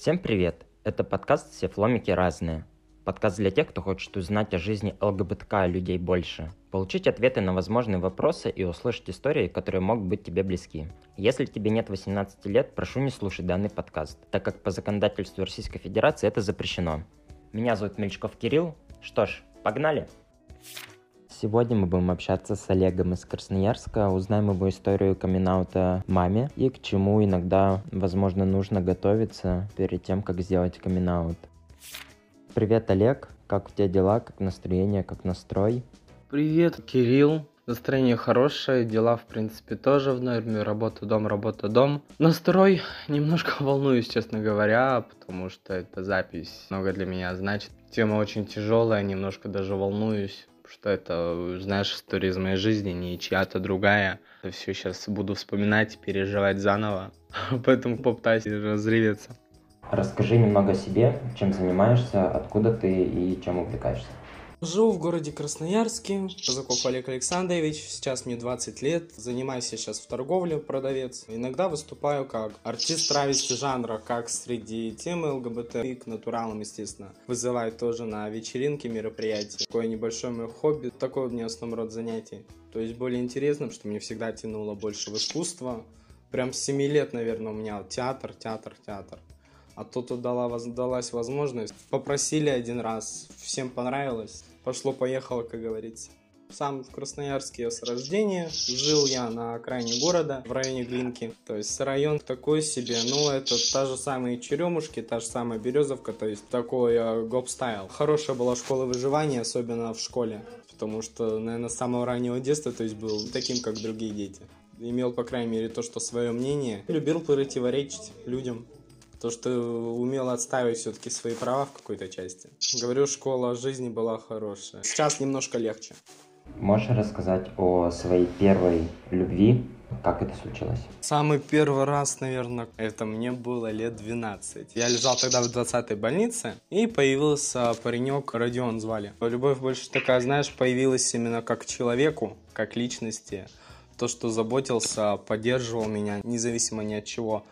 Всем привет! Это подкаст «Все фломики разные». Подкаст для тех, кто хочет узнать о жизни ЛГБТК людей больше, получить ответы на возможные вопросы и услышать истории, которые могут быть тебе близки. Если тебе нет 18 лет, прошу не слушать данный подкаст, так как по законодательству Российской Федерации это запрещено. Меня зовут Мельчков Кирилл. Что ж, погнали! Сегодня мы будем общаться с Олегом из Красноярска, узнаем его историю камин маме и к чему иногда, возможно, нужно готовиться перед тем, как сделать камин -аут. Привет, Олег, как у тебя дела, как настроение, как настрой? Привет, Кирилл. Настроение хорошее, дела, в принципе, тоже в норме. Работа, дом, работа, дом. Настрой немножко волнуюсь, честно говоря, потому что эта запись много для меня значит. Тема очень тяжелая, немножко даже волнуюсь что это, знаешь, история из моей жизни, не чья-то другая. Все сейчас буду вспоминать, переживать заново, поэтому попытаюсь разреветься. Расскажи немного о себе, чем занимаешься, откуда ты и чем увлекаешься. Живу в городе Красноярске, Казаков Олег Александрович, сейчас мне 20 лет, занимаюсь сейчас в торговле, продавец. Иногда выступаю как артист травести жанра, как среди темы ЛГБТ и к натуралам, естественно. Вызываю тоже на вечеринки, мероприятия. Такое небольшое мое хобби, такое у меня основной род занятий. То есть более интересным, что мне всегда тянуло больше в искусство. Прям с 7 лет, наверное, у меня театр, театр, театр а тут удала, далась возможность. Попросили один раз, всем понравилось пошло-поехало, как говорится. Сам в Красноярске с рождения. Жил я на окраине города, в районе Глинки. То есть район такой себе. Ну, это та же самая Черемушки, та же самая Березовка. То есть такой э, гоп-стайл. Хорошая была школа выживания, особенно в школе. Потому что, наверное, с самого раннего детства то есть был таким, как другие дети. Имел, по крайней мере, то, что свое мнение. Любил противоречить людям. То, что умел отстаивать все-таки свои права в какой-то части. Говорю, школа жизни была хорошая. Сейчас немножко легче. Можешь рассказать о своей первой любви? Как это случилось? Самый первый раз, наверное, это мне было лет 12. Я лежал тогда в 20-й больнице, и появился паренек, Родион звали. Любовь больше такая, знаешь, появилась именно как человеку, как личности. То, что заботился, поддерживал меня, независимо ни от чего.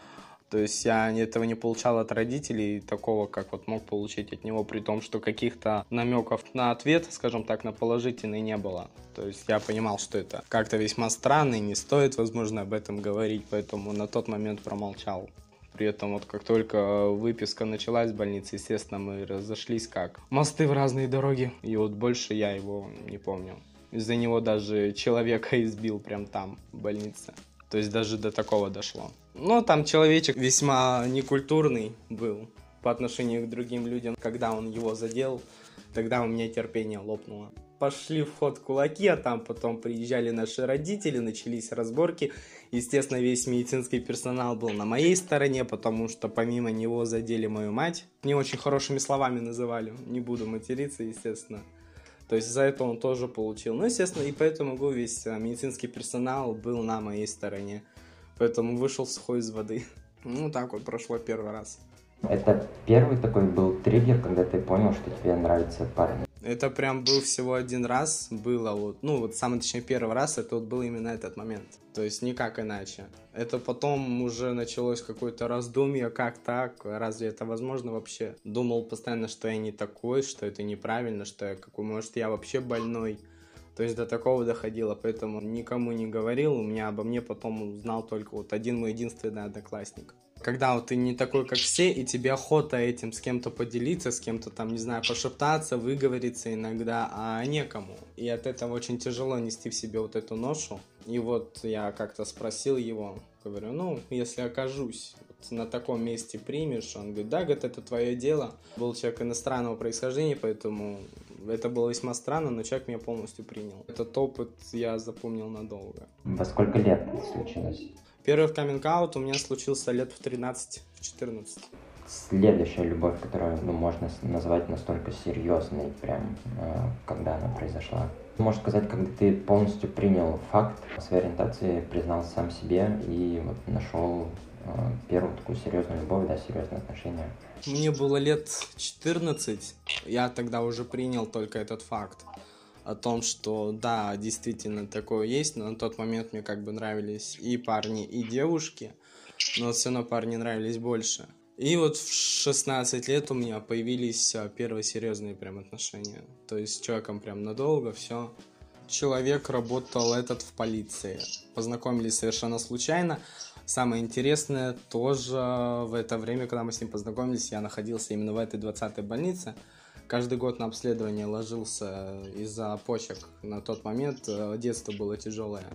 То есть я этого не получал от родителей, такого, как вот мог получить от него, при том, что каких-то намеков на ответ, скажем так, на положительный не было. То есть я понимал, что это как-то весьма странно и не стоит, возможно, об этом говорить, поэтому на тот момент промолчал. При этом вот как только выписка началась в больнице, естественно, мы разошлись как мосты в разные дороги. И вот больше я его не помню. Из-за него даже человека избил прям там, в больнице. То есть даже до такого дошло. Но там человечек весьма некультурный был по отношению к другим людям. Когда он его задел, тогда у меня терпение лопнуло. Пошли в ход кулаки, а там потом приезжали наши родители, начались разборки. Естественно, весь медицинский персонал был на моей стороне, потому что помимо него задели мою мать. Не очень хорошими словами называли, не буду материться, естественно. То есть за это он тоже получил. Ну, естественно, и поэтому весь а, медицинский персонал был на моей стороне. Поэтому вышел сухой из воды. Ну, так вот прошло первый раз. Это первый такой был триггер, когда ты понял, что тебе нравится парень? Это прям был всего один раз, было вот, ну вот самый точнее первый раз, это вот был именно этот момент. То есть никак иначе. Это потом уже началось какое-то раздумье, как так, разве это возможно вообще? Думал постоянно, что я не такой, что это неправильно, что я какой, может я вообще больной. То есть до такого доходило, поэтому никому не говорил, у меня обо мне потом узнал только вот один мой единственный одноклассник. Когда вот ты не такой, как все, и тебе охота этим с кем-то поделиться, с кем-то там, не знаю, пошептаться, выговориться иногда, а некому. И от этого очень тяжело нести в себе вот эту ношу. И вот я как-то спросил его, говорю, ну, если окажусь вот на таком месте примешь, он говорит, да, говорит, это твое дело. Был человек иностранного происхождения, поэтому это было весьма странно, но человек меня полностью принял. Этот опыт я запомнил надолго. Во сколько лет это случилось? Первый каминг у меня случился лет в 13-14. Следующая любовь, которую ну, можно назвать настолько серьезной, прям, э, когда она произошла. Можешь сказать, когда ты полностью принял факт своей ориентации, признал сам себе и вот нашел э, первую такую серьезную любовь, да, серьезные отношения. Мне было лет 14, я тогда уже принял только этот факт о том, что да, действительно такое есть, но на тот момент мне как бы нравились и парни, и девушки, но все равно парни нравились больше. И вот в 16 лет у меня появились а, первые серьезные прям отношения. То есть с человеком прям надолго, все. Человек работал этот в полиции. Познакомились совершенно случайно. Самое интересное, тоже в это время, когда мы с ним познакомились, я находился именно в этой 20-й больнице. Каждый год на обследование ложился из-за почек. На тот момент э, детство было тяжелое.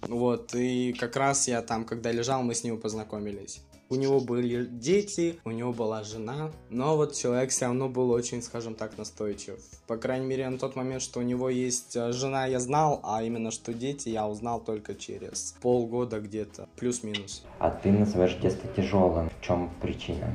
Вот, и как раз я там, когда лежал, мы с ним познакомились. У него были дети, у него была жена, но вот человек все равно был очень, скажем так, настойчив. По крайней мере, на тот момент, что у него есть э, жена, я знал, а именно, что дети, я узнал только через полгода где-то, плюс-минус. А ты называешь детство тяжелым. В чем причина?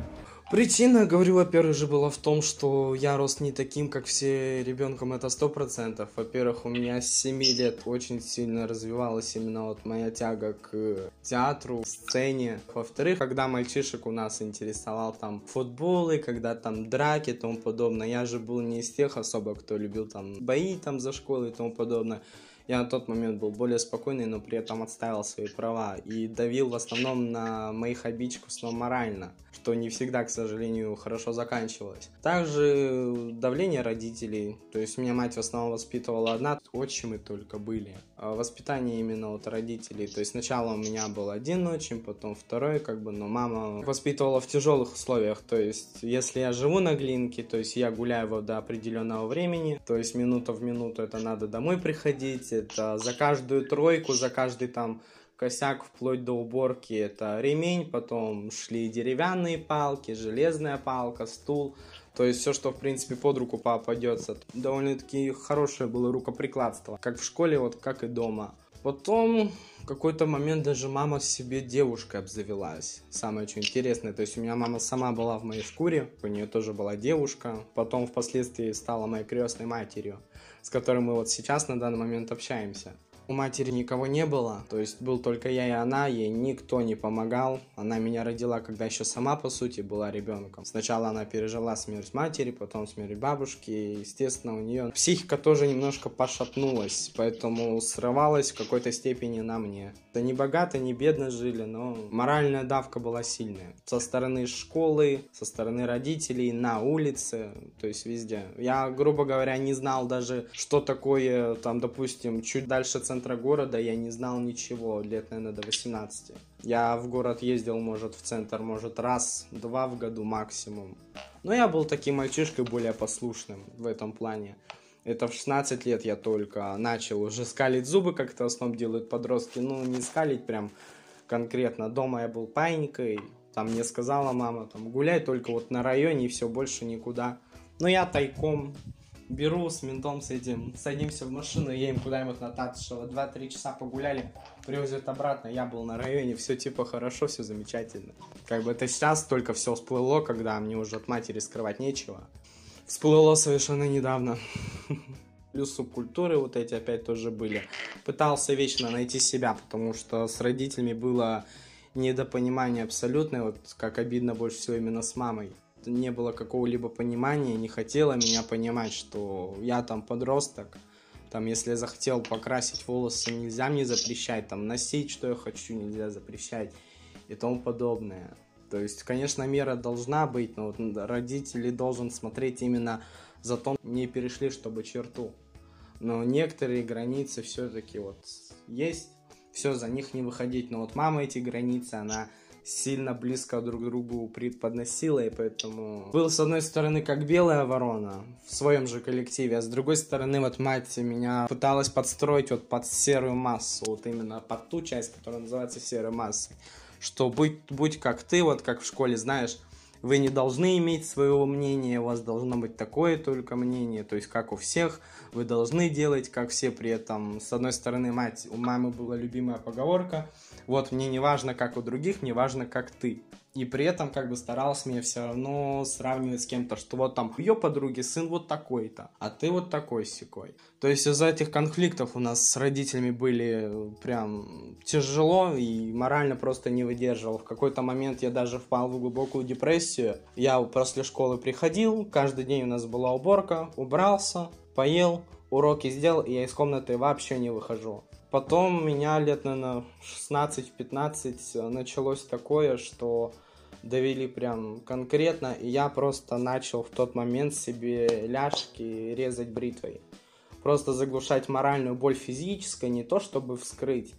Причина, говорю, во-первых, же была в том, что я рос не таким, как все ребенком, это сто процентов. Во-первых, у меня с 7 лет очень сильно развивалась именно вот моя тяга к театру, сцене. Во-вторых, когда мальчишек у нас интересовал там футболы, когда там драки и тому подобное, я же был не из тех особо, кто любил там бои там за школой и тому подобное. Я на тот момент был более спокойный, но при этом отставил свои права и давил в основном на моих обидчиков, основном морально, что не всегда, к сожалению, хорошо заканчивалось. Также давление родителей, то есть меня мать в основном воспитывала одна, отчимы только были. А воспитание именно от родителей, то есть сначала у меня был один отчим, потом второй, как бы, но мама воспитывала в тяжелых условиях, то есть если я живу на Глинке, то есть я гуляю до определенного времени, то есть минута в минуту это надо домой приходить, это за каждую тройку, за каждый там косяк вплоть до уборки это ремень, потом шли деревянные палки, железная палка, стул, то есть все, что в принципе под руку попадется. Довольно-таки хорошее было рукоприкладство, как в школе, вот как и дома. Потом в какой-то момент даже мама себе девушкой обзавелась. Самое очень интересное, то есть у меня мама сама была в моей шкуре, у нее тоже была девушка, потом впоследствии стала моей крестной матерью с которым мы вот сейчас на данный момент общаемся. У матери никого не было, то есть был только я и она, ей никто не помогал. Она меня родила, когда еще сама, по сути, была ребенком. Сначала она пережила смерть матери, потом смерть бабушки, и, естественно, у нее психика тоже немножко пошатнулась, поэтому срывалась в какой-то степени на мне. Да не богато, не бедно жили, но моральная давка была сильная. Со стороны школы, со стороны родителей, на улице, то есть везде. Я, грубо говоря, не знал даже, что такое, там, допустим, чуть дальше центра города я не знал ничего, лет, наверное, до 18. Я в город ездил, может, в центр, может, раз-два в году максимум. Но я был таким мальчишкой более послушным в этом плане. Это в 16 лет я только начал уже скалить зубы, как это в основном делают подростки. Ну, не скалить прям конкретно. Дома я был паникой, там мне сказала мама, там, гуляй только вот на районе и все, больше никуда. Но я тайком беру с ментом с этим, садимся в машину, едем куда-нибудь на Татышево, 2-3 часа погуляли, привозят обратно, я был на районе, все типа хорошо, все замечательно. Как бы это сейчас только все всплыло, когда мне уже от матери скрывать нечего. Всплыло совершенно недавно. Плюс субкультуры вот эти опять тоже были. Пытался вечно найти себя, потому что с родителями было недопонимание абсолютное, вот как обидно больше всего именно с мамой не было какого-либо понимания, не хотела меня понимать, что я там подросток, там, если я захотел покрасить волосы, нельзя мне запрещать, там, носить, что я хочу, нельзя запрещать и тому подобное. То есть, конечно, мера должна быть, но вот родители должен смотреть именно за то, не перешли, чтобы черту. Но некоторые границы все-таки вот есть, все, за них не выходить. Но вот мама эти границы, она сильно близко друг другу преподносила, и поэтому был с одной стороны как белая ворона в своем же коллективе, а с другой стороны вот мать меня пыталась подстроить вот под серую массу, вот именно под ту часть, которая называется серой массой, что будь, будь как ты, вот как в школе, знаешь, вы не должны иметь своего мнения, у вас должно быть такое только мнение, то есть как у всех, вы должны делать, как все при этом. С одной стороны, мать, у мамы была любимая поговорка, вот мне не важно, как у других, мне важно, как ты. И при этом как бы старался меня все равно сравнивать с кем-то, что вот там ее подруги сын вот такой-то, а ты вот такой секой. То есть из-за этих конфликтов у нас с родителями были прям тяжело и морально просто не выдерживал. В какой-то момент я даже впал в глубокую депрессию. Я после школы приходил, каждый день у нас была уборка, убрался, поел, уроки сделал, и я из комнаты вообще не выхожу. Потом меня лет, наверное, 16-15 началось такое, что довели прям конкретно, и я просто начал в тот момент себе ляжки резать бритвой. Просто заглушать моральную боль физической, не то чтобы вскрыть,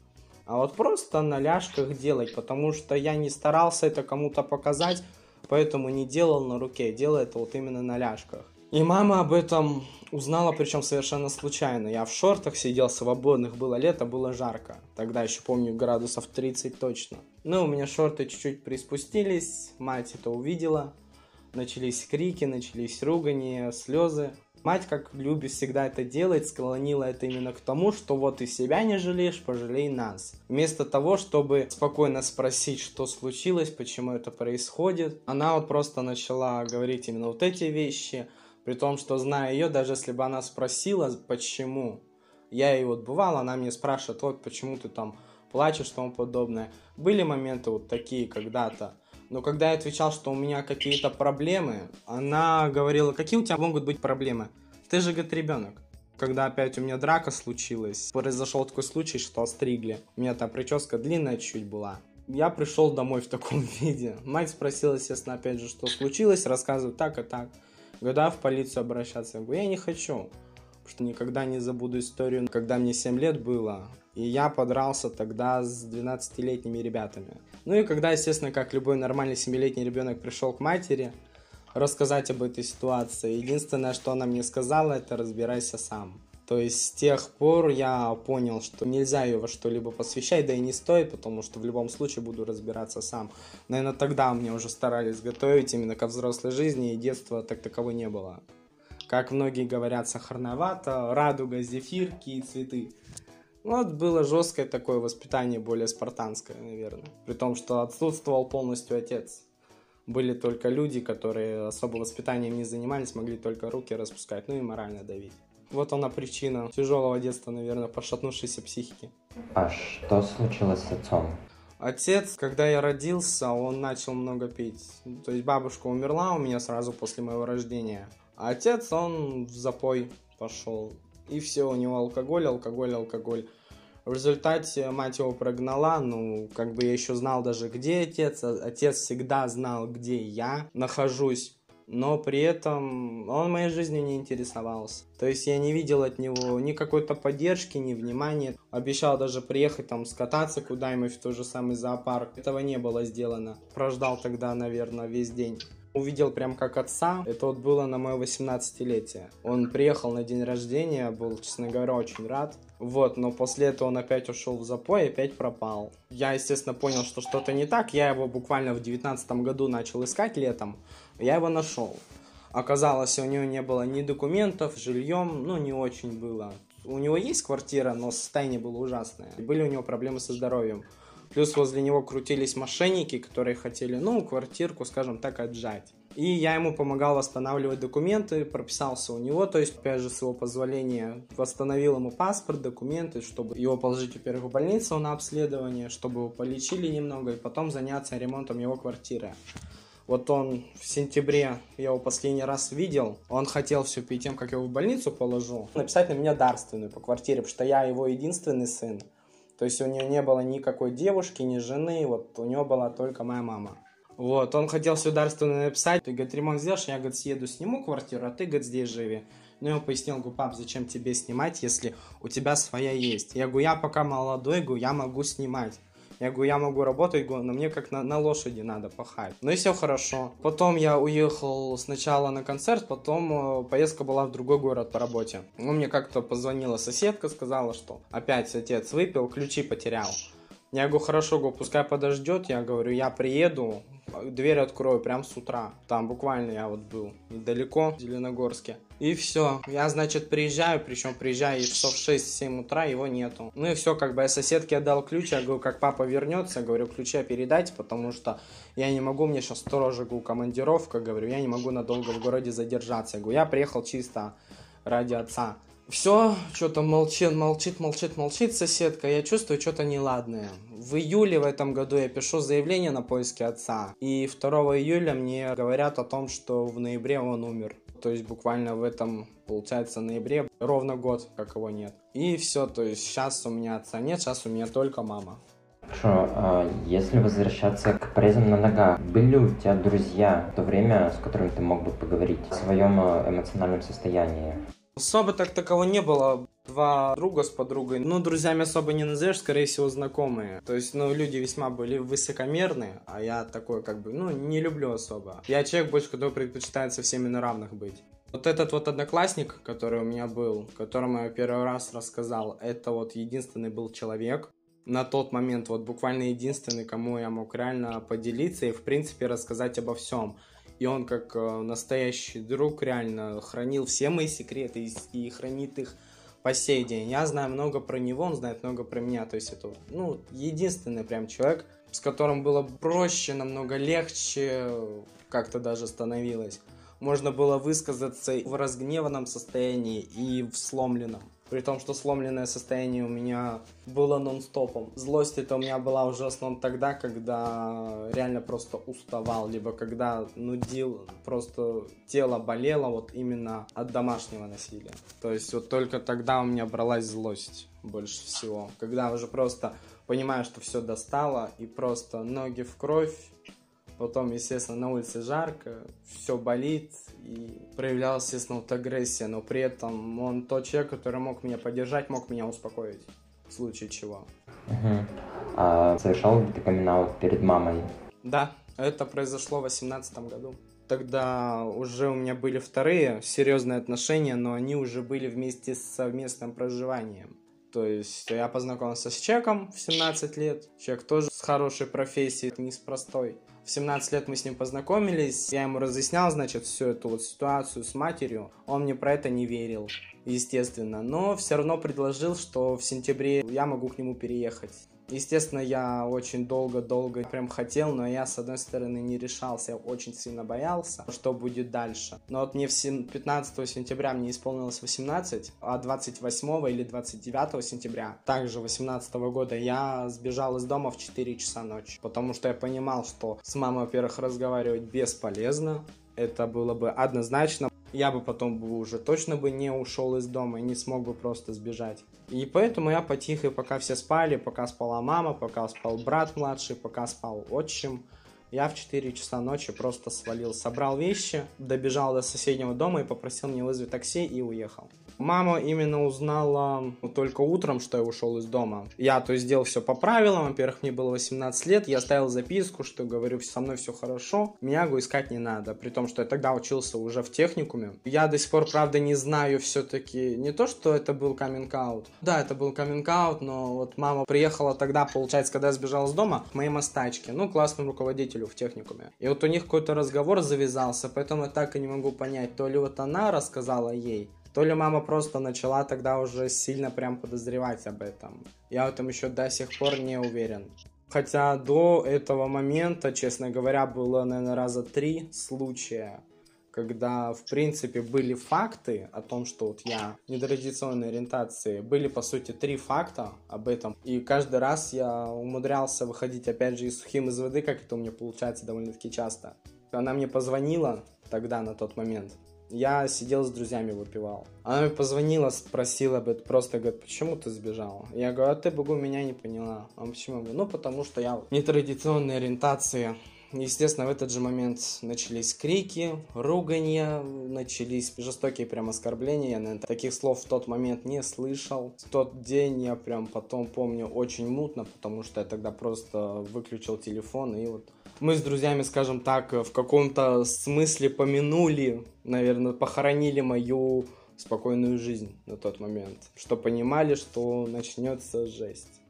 а вот просто на ляжках делать, потому что я не старался это кому-то показать, поэтому не делал на руке, делал это вот именно на ляжках. И мама об этом узнала, причем совершенно случайно. Я в шортах сидел свободных, было лето, было жарко. Тогда еще помню градусов 30 точно. Ну, у меня шорты чуть-чуть приспустились, мать это увидела. Начались крики, начались ругания, слезы. Мать, как любит всегда это делать, склонила это именно к тому, что вот и себя не жалеешь, пожалей нас. Вместо того, чтобы спокойно спросить, что случилось, почему это происходит, она вот просто начала говорить именно вот эти вещи – при том, что зная ее, даже если бы она спросила, почему, я и вот бывал, она мне спрашивает, вот почему ты там плачешь тому подобное. Были моменты вот такие когда-то. Но когда я отвечал, что у меня какие-то проблемы, она говорила, какие у тебя могут быть проблемы? Ты же, говорит, ребенок. Когда опять у меня драка случилась, произошел такой случай, что остригли. У меня там прическа длинная чуть была. Я пришел домой в таком виде. Мать спросила, естественно, опять же, что случилось, рассказываю так и так. Когда в полицию обращаться? Я говорю, я не хочу. Потому что никогда не забуду историю, когда мне 7 лет было, и я подрался тогда с 12-летними ребятами. Ну и когда, естественно, как любой нормальный 7-летний ребенок пришел к матери, рассказать об этой ситуации. Единственное, что она мне сказала, это разбирайся сам. То есть с тех пор я понял, что нельзя ее во что-либо посвящать, да и не стоит, потому что в любом случае буду разбираться сам. Наверное, тогда мне уже старались готовить именно ко взрослой жизни, и детства так таковой не было. Как многие говорят, сахарновато, радуга, зефирки и цветы. Вот было жесткое такое воспитание, более спартанское, наверное. При том, что отсутствовал полностью отец. Были только люди, которые особо воспитанием не занимались, могли только руки распускать, ну и морально давить. Вот она причина тяжелого детства, наверное, пошатнувшейся психики. А что случилось с отцом? Отец, когда я родился, он начал много пить. То есть бабушка умерла у меня сразу после моего рождения. А отец, он в запой пошел. И все, у него алкоголь, алкоголь, алкоголь. В результате мать его прогнала, ну, как бы я еще знал даже, где отец. Отец всегда знал, где я нахожусь но при этом он моей жизни не интересовался. То есть я не видел от него ни какой-то поддержки, ни внимания. Обещал даже приехать там скататься куда-нибудь в тот же самый зоопарк. Этого не было сделано. Прождал тогда, наверное, весь день. Увидел прям как отца. Это вот было на мое 18-летие. Он приехал на день рождения, был, честно говоря, очень рад. Вот, но после этого он опять ушел в запой и опять пропал. Я, естественно, понял, что что-то не так. Я его буквально в 19 году начал искать летом. Я его нашел. Оказалось, у него не было ни документов, жильем, ну, не очень было. У него есть квартира, но состояние было ужасное. Были у него проблемы со здоровьем. Плюс возле него крутились мошенники, которые хотели, ну, квартирку, скажем так, отжать. И я ему помогал восстанавливать документы, прописался у него, то есть, опять же, с его позволения восстановил ему паспорт, документы, чтобы его положить, во-первых, в больницу на обследование, чтобы его полечили немного, и потом заняться ремонтом его квартиры. Вот он в сентябре, я его последний раз видел, он хотел все перед тем, как я его в больницу положу, написать на меня дарственную по квартире, потому что я его единственный сын. То есть у него не было никакой девушки, ни жены, вот у него была только моя мама. Вот, он хотел все дарственно написать, ты, говорит, ремонт сделаешь, я, говорит, съеду, сниму квартиру, а ты, говорит, здесь живи. Ну, я ему пояснил, говорю, пап, зачем тебе снимать, если у тебя своя есть? Я говорю, я пока молодой, говорю, я могу снимать. Я говорю, я могу работать, говорю, но мне как на, на лошади надо пахать. Ну и все хорошо. Потом я уехал сначала на концерт, потом э, поездка была в другой город по работе. Ну, мне как-то позвонила соседка, сказала, что опять отец выпил, ключи потерял. Я говорю, хорошо, говорю, пускай подождет. Я говорю, я приеду, дверь открою прям с утра. Там буквально я вот был недалеко, в Зеленогорске. И все. Я, значит, приезжаю, причем приезжаю часов 6-7 утра, его нету. Ну и все, как бы я соседке отдал ключ, я говорю, как папа вернется, говорю, ключи передайте, потому что я не могу, мне сейчас тоже, говорю, командировка, говорю, я не могу надолго в городе задержаться. Я говорю, я приехал чисто ради отца. Все, что-то молчит, молчит, молчит, молчит соседка. Я чувствую что-то неладное. В июле в этом году я пишу заявление на поиски отца. И 2 июля мне говорят о том, что в ноябре он умер. То есть буквально в этом, получается, ноябре ровно год, как его нет. И все, то есть сейчас у меня отца нет, сейчас у меня только мама. Хорошо, а если возвращаться к презам на ногах, были ли у тебя друзья в то время, с которыми ты мог бы поговорить о своем э, эмоциональном состоянии? Особо так такового не было. Два друга с подругой. Ну, друзьями особо не назовешь, скорее всего, знакомые. То есть, ну, люди весьма были высокомерные, а я такой, как бы, ну, не люблю особо. Я человек больше, который предпочитает со всеми на равных быть. Вот этот вот одноклассник, который у меня был, которому я первый раз рассказал, это вот единственный был человек, на тот момент вот буквально единственный, кому я мог реально поделиться и в принципе рассказать обо всем. И он как э, настоящий друг реально хранил все мои секреты и, и хранит их по сей день. Я знаю много про него, он знает много про меня. То есть это ну, единственный прям человек, с которым было проще, намного легче как-то даже становилось. Можно было высказаться в разгневанном состоянии и в сломленном. При том, что сломленное состояние у меня было нон-стопом. Злость это у меня была основном тогда, когда реально просто уставал, либо когда нудил, просто тело болело вот именно от домашнего насилия. То есть вот только тогда у меня бралась злость больше всего. Когда уже просто понимаю, что все достало, и просто ноги в кровь, Потом, естественно, на улице жарко, все болит, и проявлялась, естественно, вот агрессия, но при этом он тот человек, который мог меня поддержать, мог меня успокоить, в случае чего. Угу. А совершал ли ты камин перед мамой? Да, это произошло в 2018 году. Тогда уже у меня были вторые серьезные отношения, но они уже были вместе с совместным проживанием. То есть я познакомился с человеком в 17 лет, человек тоже с хорошей профессией, не с простой. В 17 лет мы с ним познакомились, я ему разъяснял, значит, всю эту вот ситуацию с матерью. Он мне про это не верил, естественно, но все равно предложил, что в сентябре я могу к нему переехать. Естественно, я очень долго-долго прям хотел, но я, с одной стороны, не решался, я очень сильно боялся, что будет дальше. Но вот мне в 15 сентября мне исполнилось 18, а 28 или 29 сентября, также 18 года, я сбежал из дома в 4 часа ночи, потому что я понимал, что с мамой, во-первых, разговаривать бесполезно, это было бы однозначно я бы потом бы уже точно бы не ушел из дома и не смог бы просто сбежать. И поэтому я потихо, пока все спали, пока спала мама, пока спал брат младший, пока спал отчим, я в 4 часа ночи просто свалил, собрал вещи, добежал до соседнего дома и попросил мне вызвать такси и уехал. Мама именно узнала только утром, что я ушел из дома. Я, то есть, сделал все по правилам. Во-первых, мне было 18 лет. Я оставил записку, что говорю, со мной все хорошо. Мягу искать не надо. При том, что я тогда учился уже в техникуме. Я до сих пор, правда, не знаю все-таки не то, что это был каминг-аут. Да, это был каминг-аут, но вот мама приехала тогда, получается, когда я сбежал из дома, к моей мастачке, ну, классному руководителю в техникуме. И вот у них какой-то разговор завязался, поэтому я так и не могу понять, то ли вот она рассказала ей, то ли мама просто начала тогда уже сильно прям подозревать об этом. Я в этом еще до сих пор не уверен. Хотя до этого момента, честно говоря, было, наверное, раза три случая, когда, в принципе, были факты о том, что вот я нетрадиционной ориентации. Были, по сути, три факта об этом. И каждый раз я умудрялся выходить, опять же, из сухим из воды, как это у меня получается довольно-таки часто. Она мне позвонила тогда, на тот момент, я сидел с друзьями, выпивал. Она мне позвонила, спросила, бы, просто говорит, почему ты сбежал? Я говорю, а ты, Богу, меня не поняла. А почему? Я ну, потому что я нетрадиционной ориентации. Естественно, в этот же момент начались крики, руганья, начались жестокие прям оскорбления. Я, наверное, таких слов в тот момент не слышал. В тот день я прям потом помню очень мутно, потому что я тогда просто выключил телефон и вот мы с друзьями, скажем так, в каком-то смысле помянули, наверное, похоронили мою спокойную жизнь на тот момент, что понимали, что начнется жесть.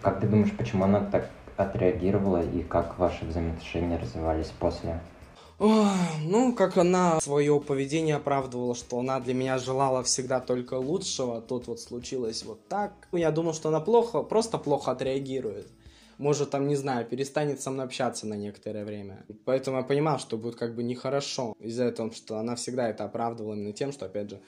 Как ты думаешь, почему она так отреагировала и как ваши взаимоотношения развивались после? Ой, ну, как она свое поведение оправдывала, что она для меня желала всегда только лучшего, тут вот случилось вот так. Я думал, что она плохо, просто плохо отреагирует может, там, не знаю, перестанет со мной общаться на некоторое время. Поэтому я понимал, что будет как бы нехорошо из-за этого, что она всегда это оправдывала именно тем, что, опять же,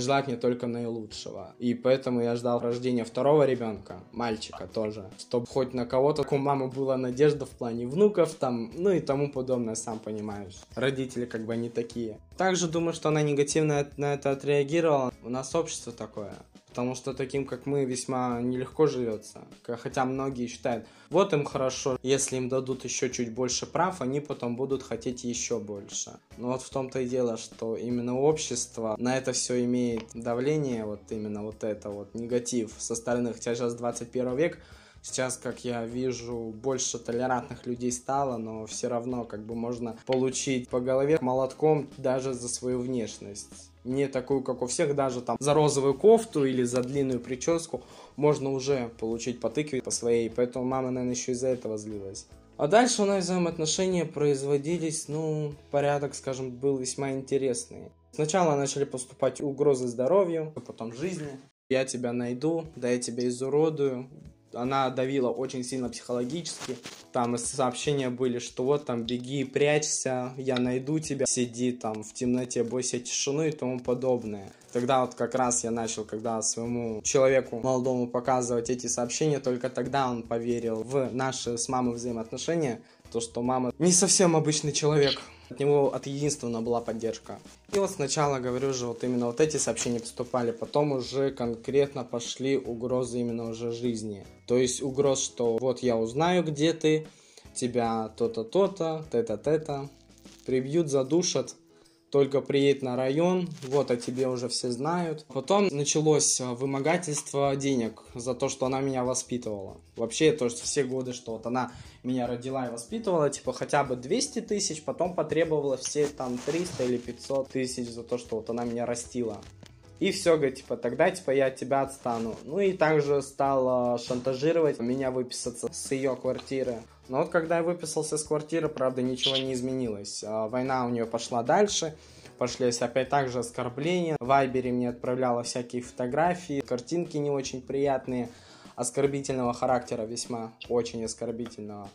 желать мне только наилучшего. И поэтому я ждал рождения второго ребенка, мальчика тоже, чтобы хоть на кого-то у мамы была надежда в плане внуков там, ну и тому подобное, сам понимаешь. Родители как бы они такие. Также думаю, что она негативно на это отреагировала. У нас общество такое потому что таким, как мы, весьма нелегко живется. Хотя многие считают, вот им хорошо, если им дадут еще чуть больше прав, они потом будут хотеть еще больше. Но вот в том-то и дело, что именно общество на это все имеет давление, вот именно вот это вот негатив со стороны, хотя сейчас 21 век, Сейчас, как я вижу, больше толерантных людей стало, но все равно как бы можно получить по голове молотком даже за свою внешность не такую, как у всех, даже там за розовую кофту или за длинную прическу можно уже получить по тыкве по своей, поэтому мама, наверное, еще из-за этого злилась. А дальше у нас взаимоотношения производились, ну, порядок, скажем, был весьма интересный. Сначала начали поступать угрозы здоровью, потом жизни. Я тебя найду, да я тебя изуродую, она давила очень сильно психологически. Там сообщения были, что вот там беги, прячься, я найду тебя, сиди там в темноте, бойся тишину и тому подобное. Тогда вот как раз я начал, когда своему человеку молодому показывать эти сообщения, только тогда он поверил в наши с мамой взаимоотношения, то, что мама не совсем обычный человек. От него от единственного была поддержка. И вот сначала, говорю же, вот именно вот эти сообщения поступали, потом уже конкретно пошли угрозы именно уже жизни. То есть угроз, что вот я узнаю, где ты, тебя то-то, то-то, это-то, прибьют, задушат, только приедет на район, вот о тебе уже все знают. Потом началось э, вымогательство денег за то, что она меня воспитывала. Вообще, то, что все годы, что вот она меня родила и воспитывала, типа хотя бы 200 тысяч, потом потребовала все там 300 или 500 тысяч за то, что вот она меня растила. И все, говорит, типа, тогда, типа, я от тебя отстану. Ну и также стала шантажировать меня выписаться с ее квартиры. Но вот когда я выписался с квартиры, правда, ничего не изменилось. А, война у нее пошла дальше. Пошли опять так же оскорбления. В Вайбере мне отправляла всякие фотографии, картинки не очень приятные, оскорбительного характера весьма, очень оскорбительного.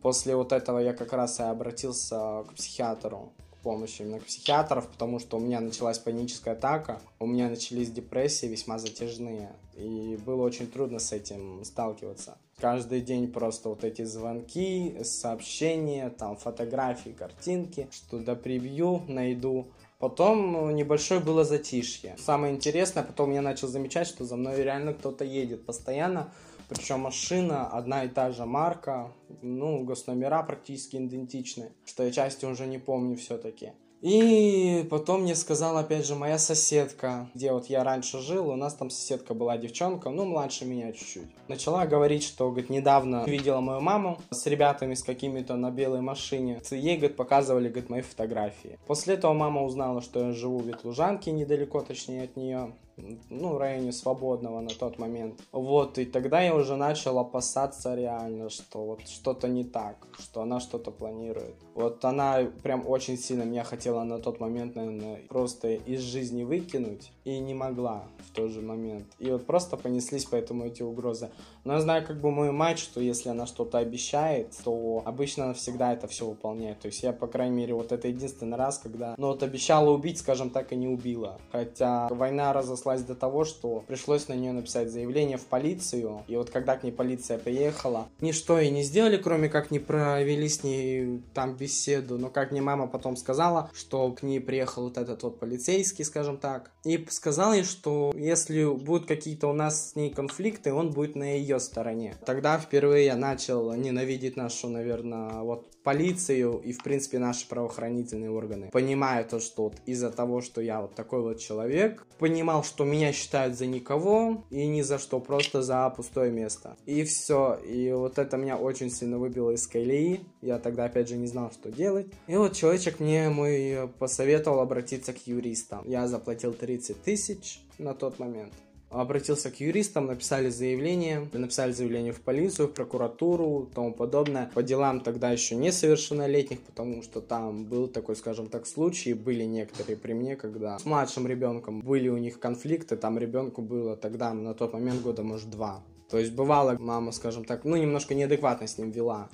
После вот этого я как раз и обратился к психиатру помощи именно к психиатров, потому что у меня началась паническая атака, у меня начались депрессии весьма затяжные, и было очень трудно с этим сталкиваться. Каждый день просто вот эти звонки, сообщения, там фотографии, картинки, что да прибью, найду. Потом небольшое было затишье. Самое интересное, потом я начал замечать, что за мной реально кто-то едет постоянно. Причем машина одна и та же марка, ну, госномера практически идентичны, что я части уже не помню все-таки. И потом мне сказала, опять же, моя соседка, где вот я раньше жил, у нас там соседка была девчонка, ну, младше меня чуть-чуть. Начала говорить, что, говорит, недавно видела мою маму с ребятами с какими-то на белой машине. Ей, говорит, показывали, говорит, мои фотографии. После этого мама узнала, что я живу в Ветлужанке, недалеко, точнее, от нее ну, в районе свободного на тот момент. Вот, и тогда я уже начал опасаться реально, что вот что-то не так, что она что-то планирует. Вот она прям очень сильно меня хотела на тот момент, наверное, просто из жизни выкинуть и не могла в тот же момент. И вот просто понеслись поэтому эти угрозы. Но я знаю как бы мою мать, что если она что-то обещает, то обычно она всегда это все выполняет. То есть я, по крайней мере, вот это единственный раз, когда, ну вот обещала убить, скажем так, и не убила. Хотя война разослась до того, что пришлось на нее написать заявление в полицию. И вот когда к ней полиция приехала, ничто и не сделали, кроме как не провели с ней там беседу. Но как мне мама потом сказала, что к ней приехал вот этот вот полицейский, скажем так, и сказал ей, что если будут какие-то у нас с ней конфликты, он будет на ее стороне. Тогда впервые я начал ненавидеть нашу, наверное, вот полицию и, в принципе, наши правоохранительные органы. Понимая то, что вот из-за того, что я вот такой вот человек, понимал, что меня считают за никого и ни за что, просто за пустое место. И все. И вот это меня очень сильно выбило из колеи. Я тогда, опять же, не знал, что делать. И вот человечек мне мой посоветовал обратиться к юристам. Я заплатил 30 тысяч на тот момент обратился к юристам, написали заявление, написали заявление в полицию, в прокуратуру, тому подобное. По делам тогда еще несовершеннолетних, потому что там был такой, скажем так, случай, были некоторые при мне, когда с младшим ребенком были у них конфликты, там ребенку было тогда на тот момент года, может, два. То есть бывало, мама, скажем так, ну, немножко неадекватно с ним вела.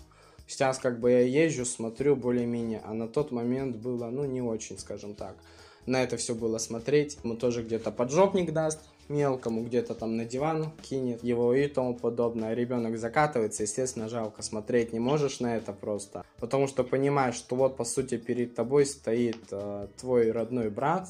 Сейчас как бы я езжу, смотрю более-менее, а на тот момент было, ну, не очень, скажем так. на это все было смотреть. Ему тоже где-то поджопник даст, мелкому где-то там на диван кинет его и тому подобное. Ребенок закатывается, естественно, жалко смотреть не можешь на это просто. Потому что понимаешь, что вот по сути перед тобой стоит э, твой родной брат,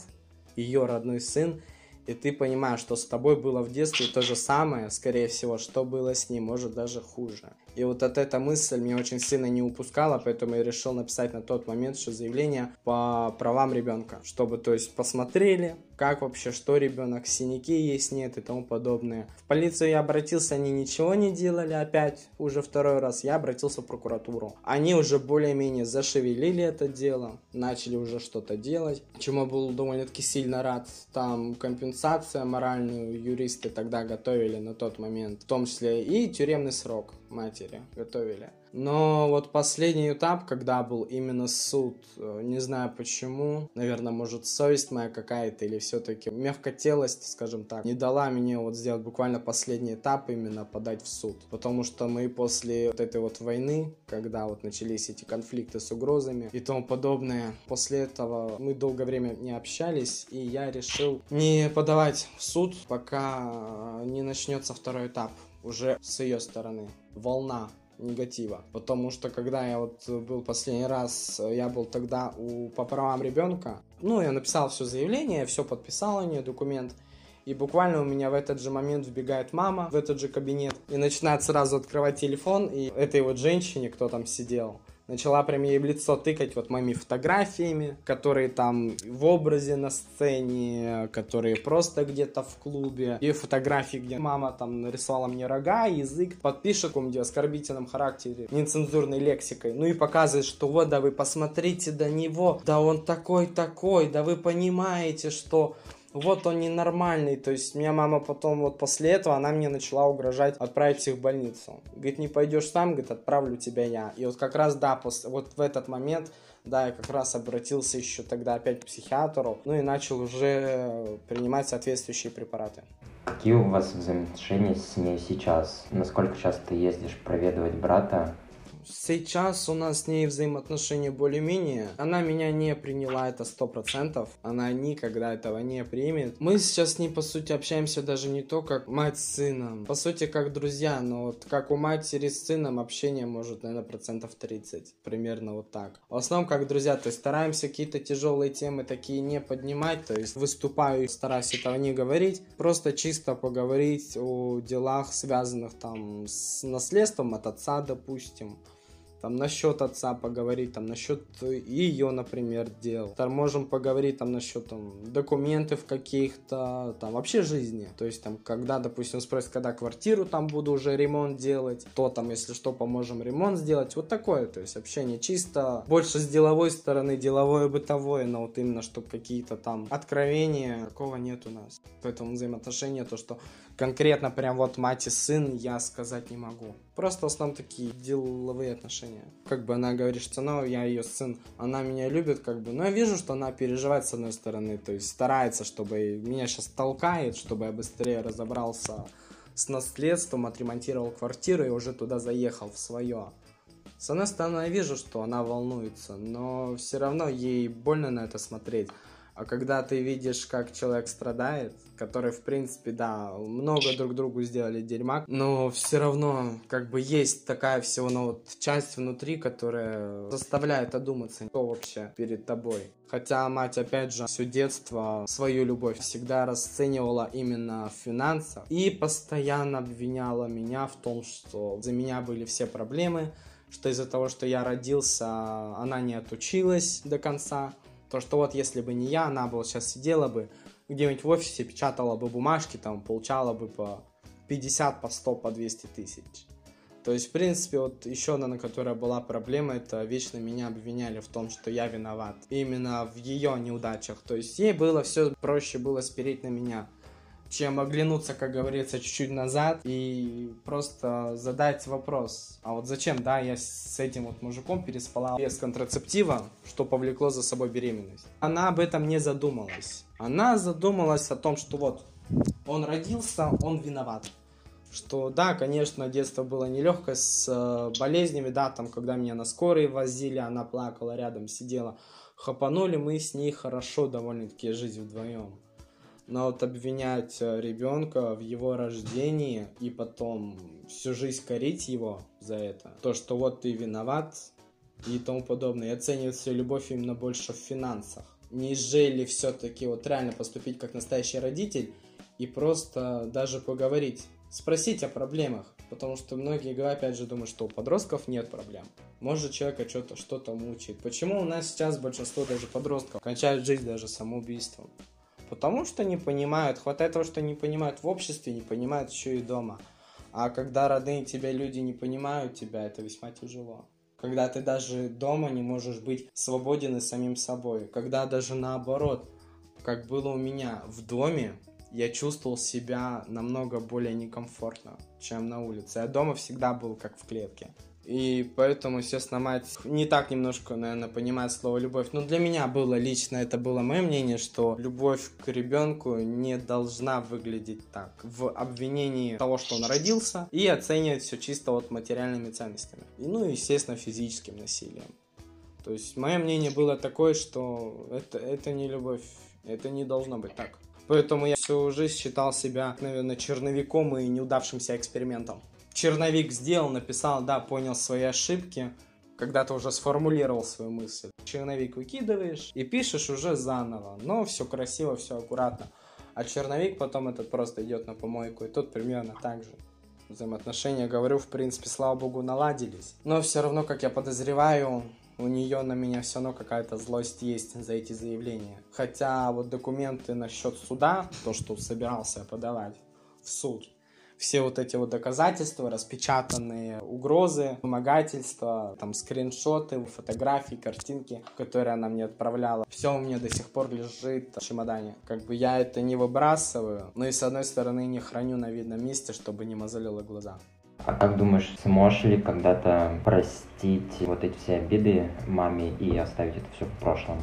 ее родной сын, и ты понимаешь, что с тобой было в детстве то же самое, скорее всего, что было с ним, может даже хуже. И вот от эта мысль меня очень сильно не упускала, поэтому я решил написать на тот момент еще заявление по правам ребенка, чтобы, то есть, посмотрели, как вообще, что ребенок, синяки есть, нет и тому подобное. В полицию я обратился, они ничего не делали опять, уже второй раз, я обратился в прокуратуру. Они уже более-менее зашевелили это дело, начали уже что-то делать, чему я был довольно-таки сильно рад. Там компенсация моральную юристы тогда готовили на тот момент, в том числе и тюремный срок матери готовили. Но вот последний этап, когда был именно суд, э, не знаю почему, наверное, может совесть моя какая-то или все-таки мягкотелость, скажем так, не дала мне вот сделать буквально последний этап именно подать в суд. Потому что мы после вот этой вот войны, когда вот начались эти конфликты с угрозами и тому подобное, после этого мы долгое время не общались, и я решил не подавать в суд, пока не начнется второй этап уже с ее стороны. Волна негатива. Потому что когда я вот был последний раз, я был тогда у, по правам ребенка, ну, я написал все заявление, все подписал о ней, документ, и буквально у меня в этот же момент вбегает мама в этот же кабинет и начинает сразу открывать телефон, и этой вот женщине, кто там сидел, начала прям ей в лицо тыкать вот моими фотографиями, которые там в образе на сцене, которые просто где-то в клубе, и фотографии, где мама там нарисовала мне рога, язык, подпишет где оскорбительном характере, нецензурной лексикой, ну и показывает, что вот, да вы посмотрите до него, да он такой-такой, да вы понимаете, что вот он ненормальный. То есть, меня мама потом вот после этого, она мне начала угрожать отправить их в больницу. Говорит, не пойдешь сам, говорит, отправлю тебя я. И вот как раз, да, после, вот в этот момент, да, я как раз обратился еще тогда опять к психиатру, ну и начал уже принимать соответствующие препараты. Какие у вас взаимоотношения с ней сейчас? Насколько часто ты ездишь проведывать брата? Сейчас у нас с ней взаимоотношения более-менее. Она меня не приняла, это сто процентов. Она никогда этого не примет. Мы сейчас с ней, по сути, общаемся даже не то, как мать с сыном. По сути, как друзья, но вот как у матери с сыном общение может, наверное, процентов 30. Примерно вот так. В основном, как друзья, то есть стараемся какие-то тяжелые темы такие не поднимать, то есть выступаю и стараюсь этого не говорить. Просто чисто поговорить о делах, связанных там с наследством от отца, допустим там насчет отца поговорить, там насчет ее, например, дел. Там можем поговорить там насчет там документов каких-то, там вообще жизни. То есть там, когда, допустим, спросят, когда квартиру там буду уже ремонт делать, то там, если что, поможем ремонт сделать. Вот такое, то есть общение чисто больше с деловой стороны, деловое, бытовое, но вот именно, чтобы какие-то там откровения, такого нет у нас. Поэтому взаимоотношения, то, что конкретно прям вот мать и сын, я сказать не могу. Просто в основном такие деловые отношения. Как бы она говорит, что ну, я ее сын, она меня любит, как бы. Но я вижу, что она переживает с одной стороны, то есть старается, чтобы меня сейчас толкает, чтобы я быстрее разобрался с наследством, отремонтировал квартиру и уже туда заехал в свое. С одной стороны, я вижу, что она волнуется, но все равно ей больно на это смотреть. А когда ты видишь, как человек страдает, который, в принципе, да, много друг другу сделали дерьма, но все равно, как бы, есть такая всего, ну, вот, часть внутри, которая заставляет одуматься, кто вообще перед тобой. Хотя мать, опять же, все детство свою любовь всегда расценивала именно в финансах и постоянно обвиняла меня в том, что за меня были все проблемы, что из-за того, что я родился, она не отучилась до конца, то, что вот если бы не я, она бы вот сейчас сидела бы где-нибудь в офисе, печатала бы бумажки, там, получала бы по 50, по 100, по 200 тысяч. То есть, в принципе, вот еще одна, на которой была проблема, это вечно меня обвиняли в том, что я виноват. Именно в ее неудачах. То есть, ей было все проще было спереть на меня чем оглянуться, как говорится, чуть-чуть назад и просто задать вопрос. А вот зачем, да, я с этим вот мужиком переспала без контрацептива, что повлекло за собой беременность. Она об этом не задумалась. Она задумалась о том, что вот он родился, он виноват что да, конечно, детство было нелегкое с э, болезнями, да, там, когда меня на скорой возили, она плакала рядом, сидела, хапанули мы с ней хорошо довольно-таки жить вдвоем. Но вот обвинять э, ребенка в его рождении и потом всю жизнь корить его за это, то, что вот ты виноват и тому подобное, и оценивать свою любовь именно больше в финансах. Нежели все-таки вот реально поступить как настоящий родитель и просто даже поговорить, спросить о проблемах. Потому что многие, опять же, думают, что у подростков нет проблем. Может, человека что-то что-то мучает. Почему у нас сейчас большинство даже подростков кончают жизнь даже самоубийством? Потому что не понимают, хватает того, что не понимают в обществе, не понимают еще и дома. А когда родные тебя люди не понимают тебя, это весьма тяжело. Когда ты даже дома не можешь быть свободен и самим собой. Когда даже наоборот, как было у меня в доме, я чувствовал себя намного более некомфортно, чем на улице. Я дома всегда был как в клетке. И поэтому, естественно, мать не так немножко, наверное, понимает слово любовь. Но для меня было лично, это было мое мнение, что любовь к ребенку не должна выглядеть так. В обвинении того, что он родился, и оценивать все чисто вот материальными ценностями. И, ну, естественно, физическим насилием. То есть, мое мнение было такое, что это, это не любовь, это не должно быть так. Поэтому я всю жизнь считал себя, наверное, черновиком и неудавшимся экспериментом черновик сделал, написал, да, понял свои ошибки, когда ты уже сформулировал свою мысль. Черновик выкидываешь и пишешь уже заново, но все красиво, все аккуратно. А черновик потом этот просто идет на помойку, и тут примерно так же. Взаимоотношения, говорю, в принципе, слава богу, наладились. Но все равно, как я подозреваю, у нее на меня все равно какая-то злость есть за эти заявления. Хотя вот документы насчет суда, то, что собирался подавать в суд, все вот эти вот доказательства, распечатанные угрозы, вымогательства, там скриншоты, фотографии, картинки, которые она мне отправляла. Все у меня до сих пор лежит в чемодане. Как бы я это не выбрасываю, но и с одной стороны не храню на видном месте, чтобы не мозолило глаза. А как думаешь, сможешь ли когда-то простить вот эти все обиды маме и оставить это все в прошлом?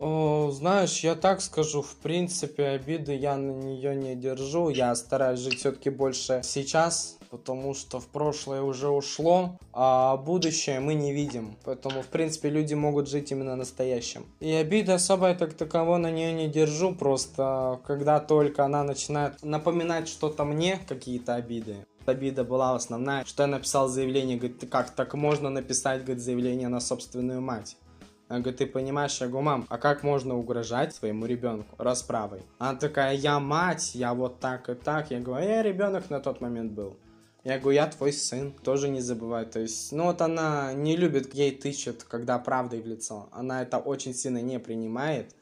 Знаешь, я так скажу, в принципе, обиды я на нее не держу. Я стараюсь жить все-таки больше сейчас, потому что в прошлое уже ушло, а будущее мы не видим. Поэтому, в принципе, люди могут жить именно настоящим. И обиды особо я так таково на нее не держу, просто когда только она начинает напоминать что-то мне, какие-то обиды, обида была основная, что я написал заявление, говорит, как так можно написать, говорит, заявление на собственную мать. Она говорит, ты понимаешь, я говорю, мам, а как можно угрожать своему ребенку расправой? Она такая, я мать, я вот так и так. Я говорю, «А я ребенок на тот момент был. Я говорю, я твой сын, тоже не забывай. То есть, ну вот она не любит, ей тычет, когда правдой в лицо. Она это очень сильно не принимает.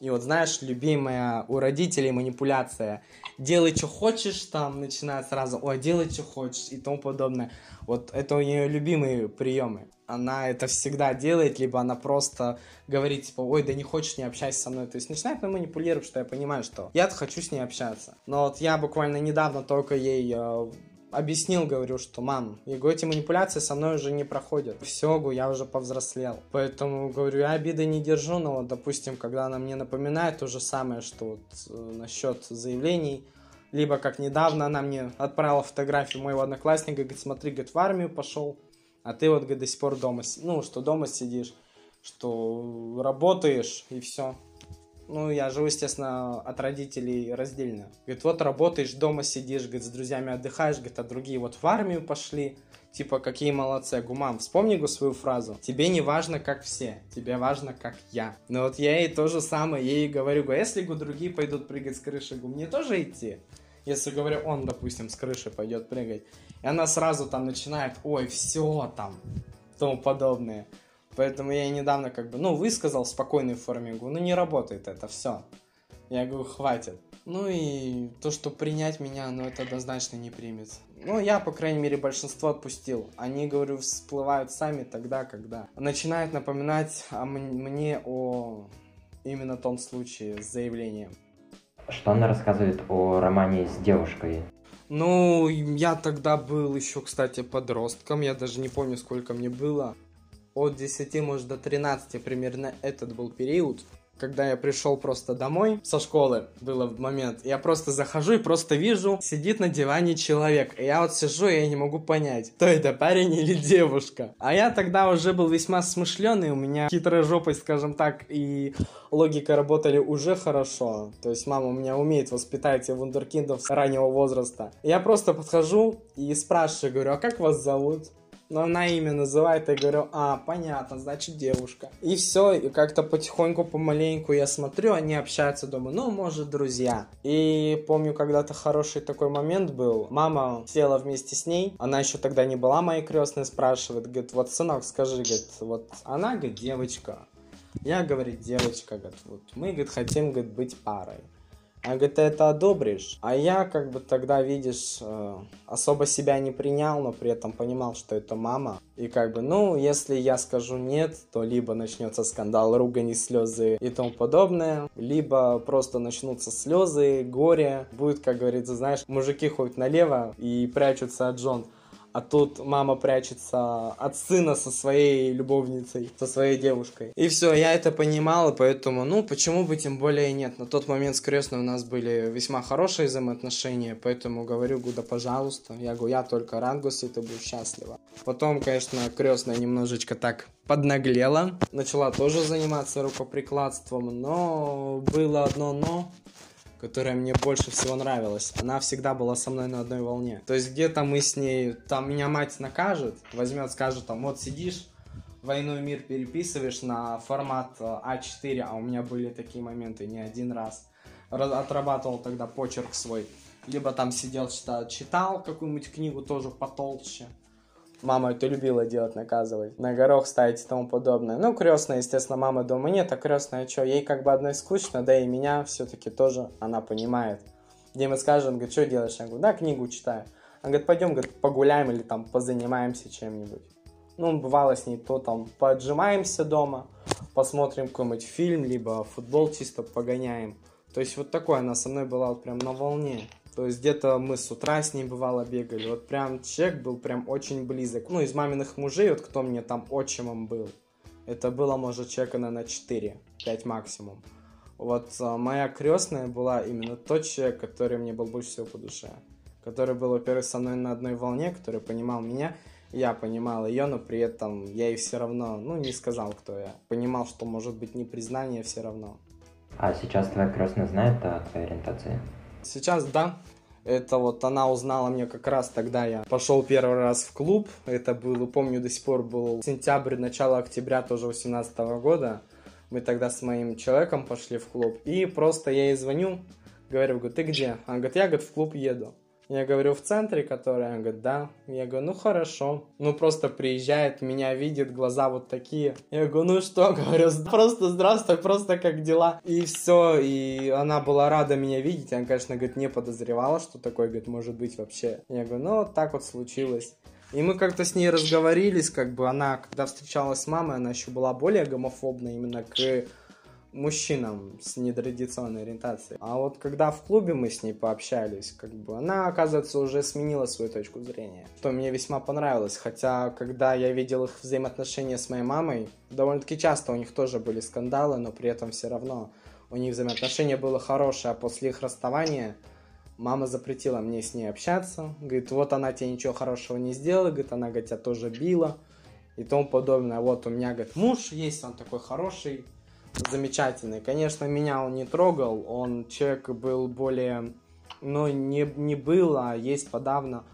И вот знаешь, любимая у родителей манипуляция. Делай, что хочешь, там начинает сразу, ой, делай, что хочешь и тому подобное. Вот это у нее любимые приемы. Она это всегда делает, либо она просто говорит, типа, ой, да не хочешь, не общайся со мной. То есть начинает мной манипулировать, что я понимаю, что я хочу с ней общаться. Но вот я буквально недавно только ей э, объяснил, говорю, что, мам, я эти манипуляции со мной уже не проходят. Все, говорю, я уже повзрослел. Поэтому, говорю, я обиды не держу, но вот, допустим, когда она мне напоминает то же самое, что вот э, насчет заявлений, либо как недавно она мне отправила фотографию моего одноклассника, говорит, смотри, говорит, в армию пошел, а ты вот, говорит, до сих пор дома, ну, что дома сидишь, что работаешь и все. Ну, я живу, естественно, от родителей раздельно. Говорит, вот работаешь, дома сидишь, говорит, с друзьями отдыхаешь, говорит, а другие вот в армию пошли. Типа, какие молодцы. Гумам, вспомни го свою фразу. Тебе не важно, как все, тебе важно, как я. Но вот я ей то же самое, ей говорю, говорю, если го другие пойдут прыгать с крыши, гу, мне тоже идти? Если, говорю, он, допустим, с крыши пойдет прыгать, и она сразу там начинает, ой, все там, тому подобное. Поэтому я недавно как бы, ну, высказал в спокойной форме, говорю, ну, не работает это, все. Я говорю, хватит. Ну и то, что принять меня, ну, это однозначно не примет. Ну, я, по крайней мере, большинство отпустил. Они, говорю, всплывают сами тогда, когда начинают напоминать о мне о именно том случае с заявлением. Что она рассказывает о романе с девушкой? Ну, я тогда был еще, кстати, подростком. Я даже не помню, сколько мне было от 10, может, до 13 примерно этот был период. Когда я пришел просто домой со школы, было в момент, я просто захожу и просто вижу, сидит на диване человек. И я вот сижу, и я не могу понять, кто это, парень или девушка. А я тогда уже был весьма смышленый, у меня хитрая жопость, скажем так, и логика работали уже хорошо. То есть мама у меня умеет воспитать вундеркиндов с раннего возраста. Я просто подхожу и спрашиваю, говорю, а как вас зовут? Но она имя называет, и говорю, а, понятно, значит девушка. И все, и как-то потихоньку, помаленьку я смотрю, они общаются, думаю, ну, может, друзья. И помню, когда-то хороший такой момент был. Мама села вместе с ней, она еще тогда не была моей крестной, спрашивает, говорит, вот, сынок, скажи, говорит, вот, она, говорит, девочка. Я, говорит, девочка, говорит, вот, мы, говорит, хотим, говорит, быть парой. А говорит, ты это одобришь? А я как бы тогда, видишь, э, особо себя не принял, но при этом понимал, что это мама. И как бы, ну, если я скажу нет, то либо начнется скандал, ругань, слезы и тому подобное, либо просто начнутся слезы, горе. Будет, как говорится, знаешь, мужики ходят налево и прячутся от жен а тут мама прячется от сына со своей любовницей, со своей девушкой. И все, я это понимал, и поэтому, ну, почему бы тем более нет. На тот момент с крестной у нас были весьма хорошие взаимоотношения, поэтому говорю, Гуда, пожалуйста. Я говорю, я только рад, если ты будешь счастлива. Потом, конечно, крестная немножечко так поднаглела, начала тоже заниматься рукоприкладством, но было одно но, которая мне больше всего нравилась. Она всегда была со мной на одной волне. То есть где-то мы с ней, там меня мать накажет, возьмет, скажет, там, вот сидишь, «Войну и мир» переписываешь на формат А4, э, а у меня были такие моменты не один раз. Отрабатывал тогда почерк свой. Либо там сидел, читал, читал какую-нибудь книгу тоже потолще. Мама это любила делать, наказывать. На горох ставить и тому подобное. Ну, крестная, естественно, мама дома нет, а крестная что, ей как бы одной скучно, да и меня все-таки тоже она понимает. Дима скажет, говорит, что делаешь? Я говорю, да, книгу читаю. Она говорит, пойдем, говорит, погуляем или там позанимаемся чем-нибудь. Ну, бывало с ней то там поджимаемся дома, посмотрим какой-нибудь фильм, либо футбол чисто погоняем. То есть вот такое она со мной была вот прям на волне. То есть где-то мы с утра с ней бывало бегали. Вот прям человек был прям очень близок. Ну, из маминых мужей, вот кто мне там отчимом был, это было, может, человека, на 4, 5 максимум. Вот а, моя крестная была именно тот человек, который мне был больше всего по душе. Который был, во-первых, со мной на одной волне, который понимал меня, я понимал ее, но при этом я ей все равно, ну, не сказал, кто я. Понимал, что может быть не признание все равно. А сейчас твоя крестная знает о твоей ориентации? Сейчас да. Это вот она узнала мне как раз тогда я пошел первый раз в клуб. Это было, помню, до сих пор был сентябрь, начало октября тоже 18 года. Мы тогда с моим человеком пошли в клуб. И просто я ей звоню, говорю, говорю, ты где? Она говорит, я говорит, в клуб еду. Я говорю, в центре, который? Она говорит, да. Я говорю, ну хорошо. Ну просто приезжает, меня видит, глаза вот такие. Я говорю, ну что, говорю, просто здравствуй, просто как дела. И все, и она была рада меня видеть. Она, конечно, говорит, не подозревала, что такое, говорит, может быть вообще. Я говорю, ну вот так вот случилось. И мы как-то с ней разговорились, как бы она, когда встречалась с мамой, она еще была более гомофобна именно к мужчинам с нетрадиционной ориентацией. А вот когда в клубе мы с ней пообщались, как бы она, оказывается, уже сменила свою точку зрения, что мне весьма понравилось. Хотя, когда я видел их взаимоотношения с моей мамой, довольно-таки часто у них тоже были скандалы, но при этом все равно у них взаимоотношения было хорошее, а после их расставания мама запретила мне с ней общаться. Говорит, вот она тебе ничего хорошего не сделала, говорит, она, говорит, тебя тоже била и тому подобное. Вот у меня, говорит, муж есть, он такой хороший, замечательный. Конечно, меня он не трогал, он человек был более, ну, не, не был, а есть подавно.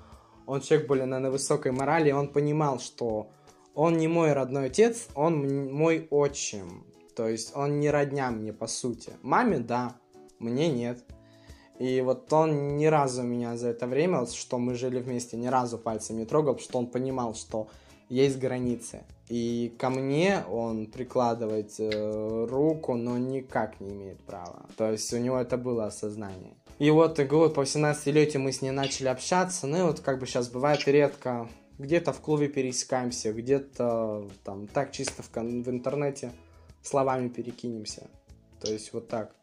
Он человек более на, высокой морали, он понимал, что он не мой родной отец, он мой отчим. То есть он не родня мне, по сути. Маме, да, мне нет. И вот он ни разу меня за это время, что мы жили вместе, ни разу пальцем не трогал, что он понимал, что есть границы. И ко мне он прикладывать э, руку, но никак не имеет права. То есть у него это было осознание. И вот, и год по 18-летию мы с ней начали общаться. Ну и вот как бы сейчас бывает редко. Где-то в клубе пересекаемся, где-то там так чисто в, в интернете словами перекинемся. То есть вот так.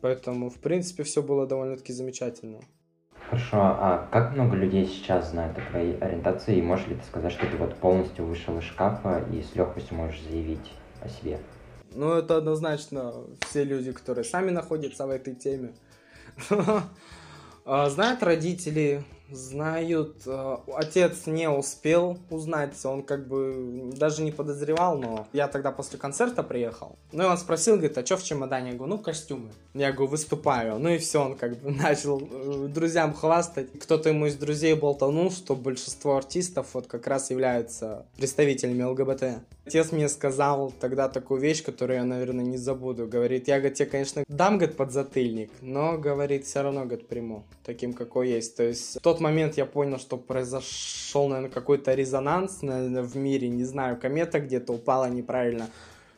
Поэтому, в принципе, все было довольно-таки замечательно. Хорошо, а как много людей сейчас знают о твоей ориентации, и можешь ли ты сказать, что ты вот полностью вышел из шкафа и с легкостью можешь заявить о себе? Ну, это однозначно все люди, которые сами находятся в этой теме. А, знают родители, знают. Э, отец не успел узнать, он как бы даже не подозревал, но я тогда после концерта приехал. Ну и он спросил, говорит, а что в чемодане? Я говорю, ну костюмы. Я говорю, выступаю. Ну и все, он как бы начал э, друзьям хвастать. Кто-то ему из друзей болтанул, что большинство артистов вот как раз являются представителями ЛГБТ. Отец мне сказал тогда такую вещь, которую я, наверное, не забуду. Говорит, я, говорит, тебе, конечно, дам, говорит, подзатыльник, но, говорит, все равно, говорит, приму таким, какой есть. То есть тот момент я понял, что произошел, наверное, какой-то резонанс наверное, в мире, не знаю, комета где-то упала неправильно,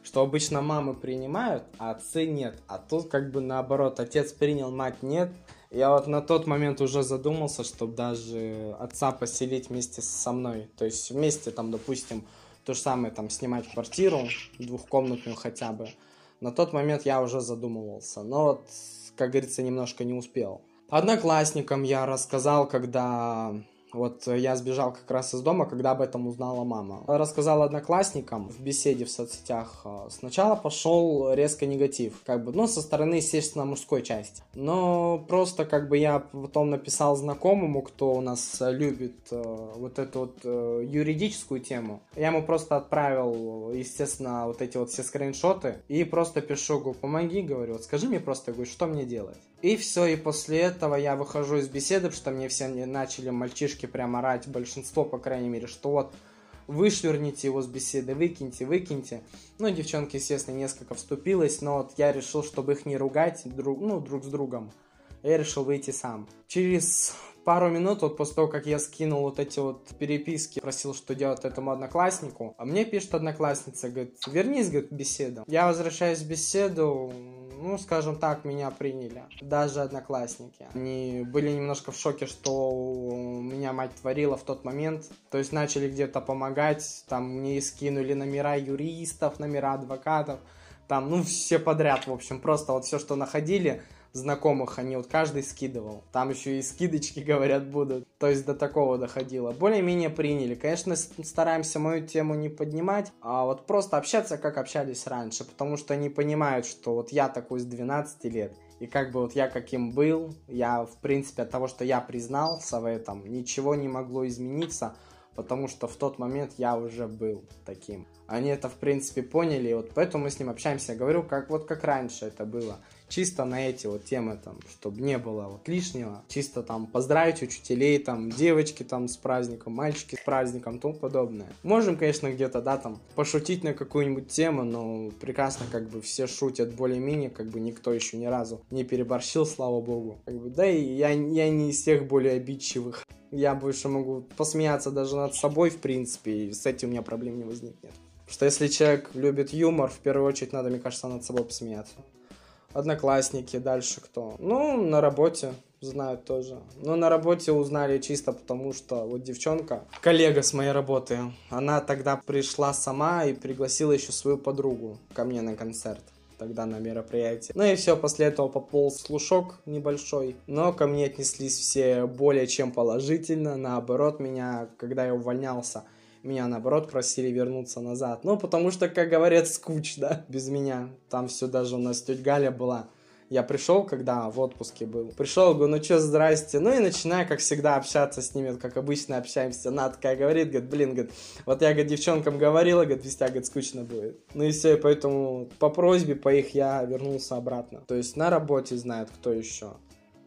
что обычно мамы принимают, а отцы нет. А тут как бы наоборот, отец принял, мать нет. Я вот на тот момент уже задумался, чтобы даже отца поселить вместе со мной. То есть вместе там, допустим, то же самое, там, снимать квартиру, двухкомнатную хотя бы. На тот момент я уже задумывался. Но вот, как говорится, немножко не успел. Одноклассникам я рассказал, когда вот я сбежал как раз из дома, когда об этом узнала мама. Рассказал одноклассникам в беседе в соцсетях. Э, сначала пошел резко негатив, как бы, ну, со стороны, естественно, мужской части. Но просто как бы я потом написал знакомому, кто у нас любит э, вот эту вот э, юридическую тему. Я ему просто отправил, естественно, вот эти вот все скриншоты и просто пишу, говорю, помоги, говорю, вот скажи мне просто, говорю, что мне делать. И все, и после этого я выхожу из беседы, потому что мне все начали мальчишки прям орать, большинство, по крайней мере, что вот вышвырните его с беседы, выкиньте, выкиньте. Ну, девчонки, естественно, несколько вступилось, но вот я решил, чтобы их не ругать друг, ну, друг с другом, я решил выйти сам. Через пару минут, вот после того, как я скинул вот эти вот переписки, просил, что делать этому однокласснику, а мне пишет одноклассница, говорит, вернись, говорит, к беседу. Я возвращаюсь в беседу, ну, скажем так, меня приняли. Даже одноклассники. Они были немножко в шоке, что меня мать творила в тот момент. То есть начали где-то помогать. Там мне скинули номера юристов, номера адвокатов. Там, ну, все подряд, в общем. Просто вот все, что находили, знакомых они вот каждый скидывал. Там еще и скидочки, говорят, будут. То есть до такого доходило. Более-менее приняли. Конечно, стараемся мою тему не поднимать, а вот просто общаться, как общались раньше. Потому что они понимают, что вот я такой с 12 лет. И как бы вот я каким был, я, в принципе, от того, что я признался в этом, ничего не могло измениться, потому что в тот момент я уже был таким. Они это, в принципе, поняли, и вот поэтому мы с ним общаемся. Я говорю, как вот как раньше это было чисто на эти вот темы, там, чтобы не было вот лишнего, чисто там поздравить учителей, там, девочки там с праздником, мальчики с праздником, тому подобное. Можем, конечно, где-то, да, там, пошутить на какую-нибудь тему, но прекрасно как бы все шутят более-менее, как бы никто еще ни разу не переборщил, слава богу. Как бы, да и я, я не из тех более обидчивых. Я больше могу посмеяться даже над собой, в принципе, и с этим у меня проблем не возникнет. Что если человек любит юмор, в первую очередь надо, мне кажется, над собой посмеяться. Одноклассники, дальше кто? Ну, на работе знают тоже. Но на работе узнали чисто потому, что вот девчонка, коллега с моей работы, она тогда пришла сама и пригласила еще свою подругу ко мне на концерт тогда на мероприятии. Ну и все, после этого пополз слушок небольшой, но ко мне отнеслись все более чем положительно, наоборот, меня, когда я увольнялся, меня, наоборот, просили вернуться назад. Ну, потому что, как говорят, скучно без меня. Там все даже у нас тетя Галя была. Я пришел, когда в отпуске был. Пришел, говорю, ну что, здрасте. Ну и начинаю, как всегда, общаться с ними, как обычно общаемся. Она такая говорит, говорит, блин, говорит, вот я, говорит, девчонкам говорила, говорит, без тебя, говорит, скучно будет. Ну и все, и поэтому по просьбе, по их я вернулся обратно. То есть на работе знают, кто еще.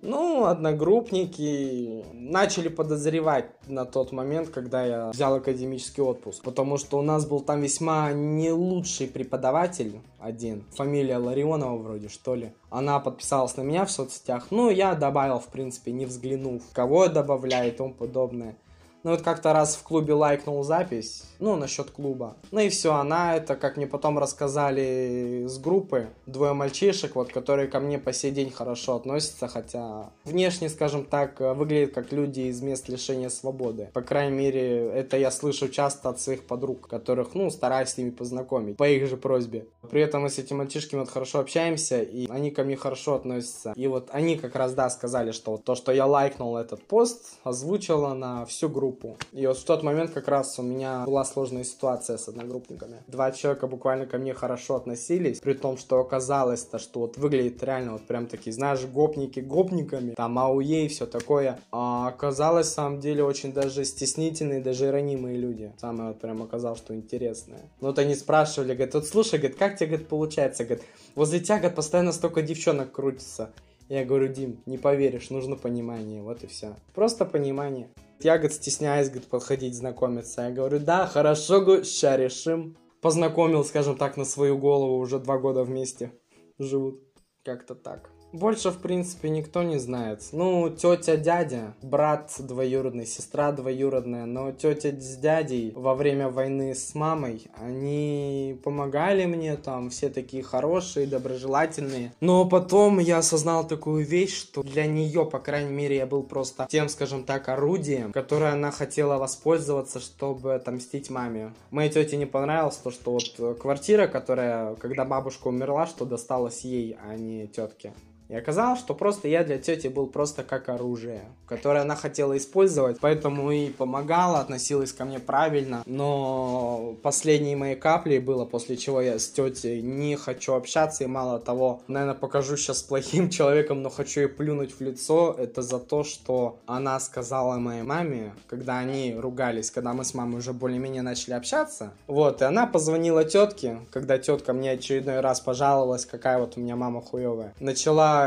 Ну, одногруппники начали подозревать на тот момент, когда я взял академический отпуск. Потому что у нас был там весьма не лучший преподаватель один. Фамилия Ларионова вроде, что ли. Она подписалась на меня в соцсетях. Ну, я добавил, в принципе, не взглянув, кого я добавляю и тому подобное. Ну вот как-то раз в клубе лайкнул запись, ну, насчет клуба. Ну и все, она это, как мне потом рассказали с группы, двое мальчишек, вот, которые ко мне по сей день хорошо относятся, хотя внешне, скажем так, выглядят как люди из мест лишения свободы. По крайней мере, это я слышу часто от своих подруг, которых, ну, стараюсь с ними познакомить, по их же просьбе. При этом мы с этими мальчишками вот хорошо общаемся, и они ко мне хорошо относятся. И вот они как раз, да, сказали, что вот то, что я лайкнул этот пост, озвучила на всю группу. И вот в тот момент как раз у меня была сложная ситуация с одногруппниками. Два человека буквально ко мне хорошо относились, при том, что оказалось-то, что вот выглядит реально вот прям такие, знаешь, гопники гопниками, там ауе и все такое. А оказалось, на самом деле, очень даже стеснительные, даже ранимые люди. Самое вот прям оказалось, что интересное. Ну вот они спрашивали, говорят, вот слушай, говорит, как тебе, говорит, получается? Говорит, возле тебя, говорит, постоянно столько девчонок крутится. Я говорю, Дим, не поверишь, нужно понимание, вот и все. Просто понимание. Я, говорит, стесняюсь, говорит, подходить, знакомиться. Я говорю, да, хорошо, говорю, ща решим. Познакомил, скажем так, на свою голову, уже два года вместе живут. Как-то так. Больше, в принципе, никто не знает. Ну, тетя, дядя, брат двоюродный, сестра двоюродная, но тетя с дядей во время войны с мамой, они помогали мне там, все такие хорошие, доброжелательные. Но потом я осознал такую вещь, что для нее, по крайней мере, я был просто тем, скажем так, орудием, которое она хотела воспользоваться, чтобы отомстить маме. Моей тете не понравилось то, что вот квартира, которая, когда бабушка умерла, что досталась ей, а не тетке. И оказалось, что просто я для тети был просто как оружие, которое она хотела использовать, поэтому и помогала, относилась ко мне правильно. Но последней моей каплей было, после чего я с тетей не хочу общаться, и мало того, наверное, покажу сейчас плохим человеком, но хочу ей плюнуть в лицо, это за то, что она сказала моей маме, когда они ругались, когда мы с мамой уже более-менее начали общаться. Вот, и она позвонила тетке, когда тетка мне очередной раз пожаловалась, какая вот у меня мама хуевая. Начала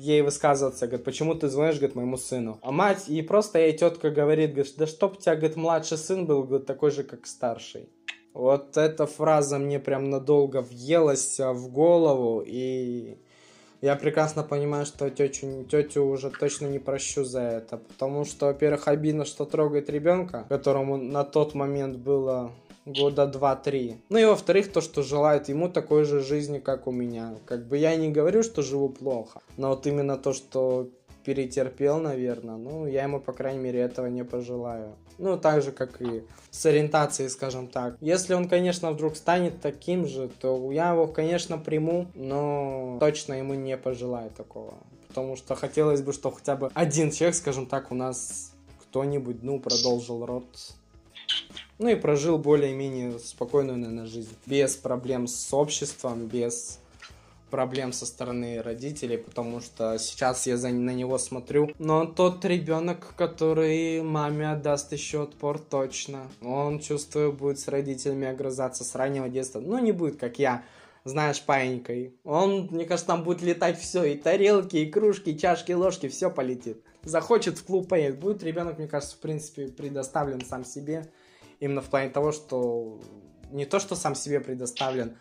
Ей высказываться, говорит, почему ты звонишь, говорит, моему сыну. А мать, и просто ей тетка говорит, говорит, да чтоб у тебя, говорит, младший сын был, говорит, такой же, как старший. Вот эта фраза мне прям надолго въелась в голову, и я прекрасно понимаю, что тетю, тетю уже точно не прощу за это. Потому что, во-первых, обидно, что трогает ребенка, которому на тот момент было года два-три. Ну и во-вторых, то, что желает ему такой же жизни, как у меня. Как бы я не говорю, что живу плохо, но вот именно то, что перетерпел, наверное, ну, я ему, по крайней мере, этого не пожелаю. Ну, так же, как и с ориентацией, скажем так. Если он, конечно, вдруг станет таким же, то я его, конечно, приму, но точно ему не пожелаю такого. Потому что хотелось бы, что хотя бы один человек, скажем так, у нас кто-нибудь, ну, продолжил род ну и прожил более-менее спокойную, наверное, жизнь. Без проблем с обществом, без проблем со стороны родителей, потому что сейчас я за, на него смотрю. Но тот ребенок, который маме отдаст еще отпор точно. Он, чувствую, будет с родителями огрызаться с раннего детства. Ну, не будет, как я, знаешь, паинькой. Он, мне кажется, там будет летать все. И тарелки, и кружки, и чашки, и ложки, все полетит. Захочет в клуб поедет. Будет ребенок, мне кажется, в принципе, предоставлен сам себе Именно в плане того, что не то, что сам себе предоставлен,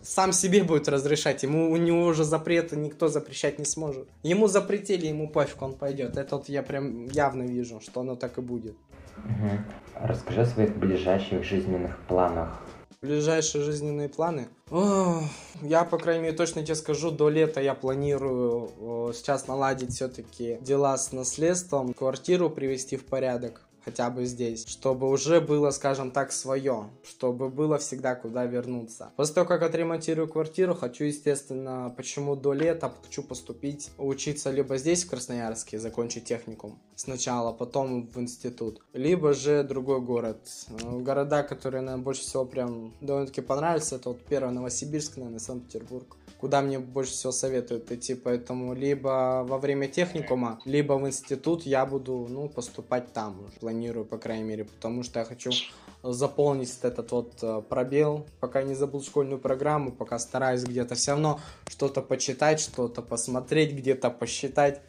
сам себе будет разрешать. Ему у него уже запрета никто запрещать не сможет. Ему запретили, ему пофиг, он пойдет. Это вот я прям явно вижу, что оно так и будет. Угу. Расскажи о своих ближайших жизненных планах. Ближайшие жизненные планы? О, я, по крайней мере, точно тебе скажу, до лета я планирую сейчас наладить все-таки дела с наследством, квартиру привести в порядок хотя бы здесь, чтобы уже было, скажем так, свое, чтобы было всегда куда вернуться. После того, как отремонтирую квартиру, хочу, естественно, почему до лета хочу поступить, учиться либо здесь, в Красноярске, закончить техникум сначала, потом в институт, либо же другой город. Э, города, которые нам больше всего прям довольно-таки понравятся, это вот первый Новосибирск, наверное, Санкт-Петербург куда мне больше всего советуют идти, поэтому либо во время техникума, либо в институт я буду, ну, поступать там планирую, по крайней мере, потому что я хочу заполнить этот вот э, пробел, пока не забыл школьную программу, пока стараюсь где-то все равно что-то почитать, что-то посмотреть, где-то посчитать.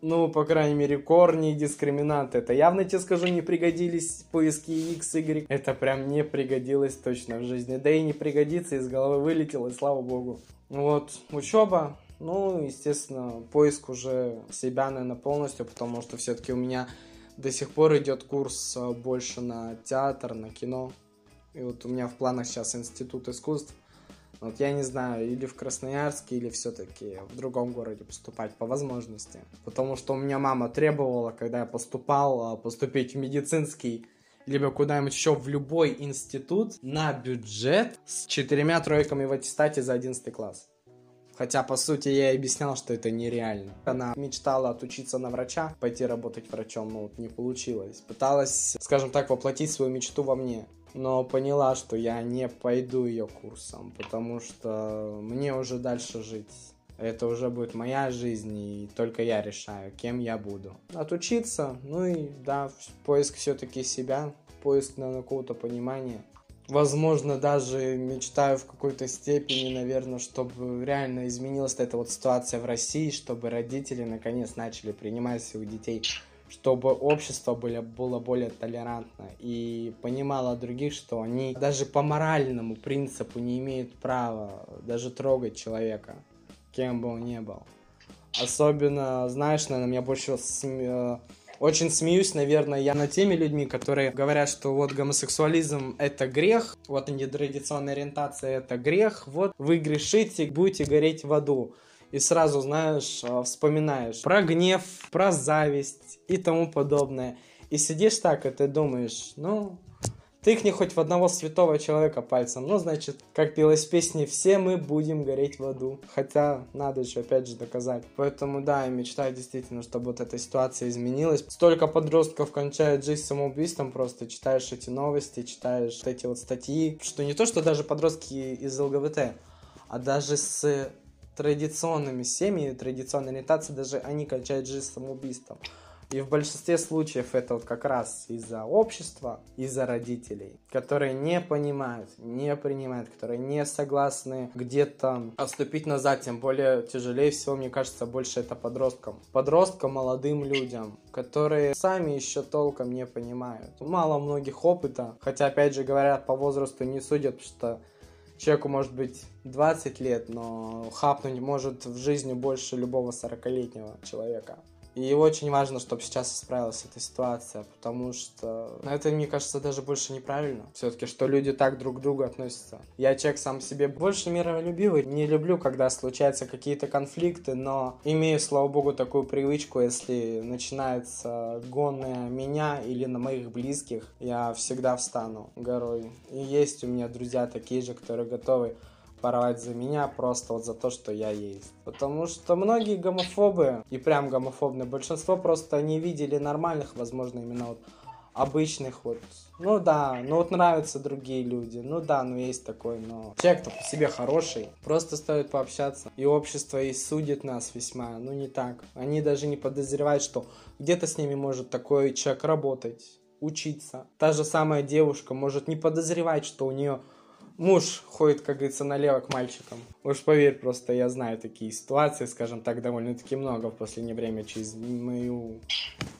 Ну, по крайней мере, корни и дискриминанты. Это явно, тебе скажу, не пригодились поиски X, Y. Это прям не пригодилось точно в жизни. Да и не пригодится, из головы вылетело, и слава богу. Вот, учеба, ну, естественно, поиск уже себя, наверное, полностью, потому что все-таки у меня до сих пор идет курс а, больше на театр, на кино. И вот у меня в планах сейчас институт искусств. Вот я не знаю, или в Красноярске, или все-таки в другом городе поступать по возможности. Потому что у меня мама требовала, когда я поступал, а, поступить в медицинский либо куда-нибудь еще в любой институт на бюджет с четырьмя тройками в аттестате за 11 класс. Хотя, по сути, я объяснял, что это нереально. Она мечтала отучиться на врача, пойти работать врачом, но вот не получилось. Пыталась, скажем так, воплотить свою мечту во мне. Но поняла, что я не пойду ее курсом, потому что мне уже дальше жить. Это уже будет моя жизнь, и только я решаю, кем я буду. Отучиться, ну и да, поиск все-таки себя, поиск на какого-то понимания. Возможно, даже мечтаю в какой-то степени, наверное, чтобы реально изменилась эта вот ситуация в России, чтобы родители наконец начали принимать своих детей, чтобы общество было, было более толерантно и понимало других, что они даже по моральному принципу не имеют права даже трогать человека, кем бы он ни был. Особенно, знаешь, наверное, меня больше см очень смеюсь, наверное, я над теми людьми, которые говорят, что вот гомосексуализм это грех, вот нетрадиционная ориентация это грех, вот вы грешите, будете гореть в аду. И сразу, знаешь, а, вспоминаешь про гнев, про зависть и тому подобное. И сидишь так, и ты думаешь, ну, Тыкни хоть в одного святого человека пальцем. Ну, значит, как пелось в песне, все мы будем гореть в аду. Хотя, надо еще опять же доказать. Поэтому, да, я мечтаю действительно, чтобы вот эта ситуация изменилась. Столько подростков кончают жизнь самоубийством, просто читаешь эти новости, читаешь эти вот статьи, что не то, что даже подростки из ЛГБТ, а даже с традиционными семьями, традиционной ориентацией, даже они кончают жизнь самоубийством. И в большинстве случаев это вот как раз из-за общества, из-за родителей, которые не понимают, не принимают, которые не согласны где-то отступить назад, тем более тяжелее всего, мне кажется, больше это подросткам. Подросткам, молодым людям, которые сами еще толком не понимают. Мало многих опыта, хотя, опять же, говорят, по возрасту не судят, что человеку может быть 20 лет, но хапнуть может в жизни больше любого 40-летнего человека. И очень важно, чтобы сейчас исправилась эта ситуация, потому что это, мне кажется, даже больше неправильно. Все-таки, что люди так друг к другу относятся. Я человек сам себе больше миролюбивый. Не люблю, когда случаются какие-то конфликты, но имею, слава богу, такую привычку, если начинается гон на меня или на моих близких, я всегда встану горой. И есть у меня друзья такие же, которые готовы порвать за меня просто вот за то, что я есть. Потому что многие гомофобы, и прям гомофобные, большинство просто не видели нормальных, возможно, именно вот обычных вот. Ну да, ну вот нравятся другие люди. Ну да, ну есть такой, но человек-то по себе хороший. Просто стоит пообщаться. И общество и судит нас весьма. Ну не так. Они даже не подозревают, что где-то с ними может такой человек работать, учиться. Та же самая девушка может не подозревать, что у нее муж ходит, как говорится, налево к мальчикам. Уж поверь, просто я знаю такие ситуации, скажем так, довольно-таки много в последнее время через мою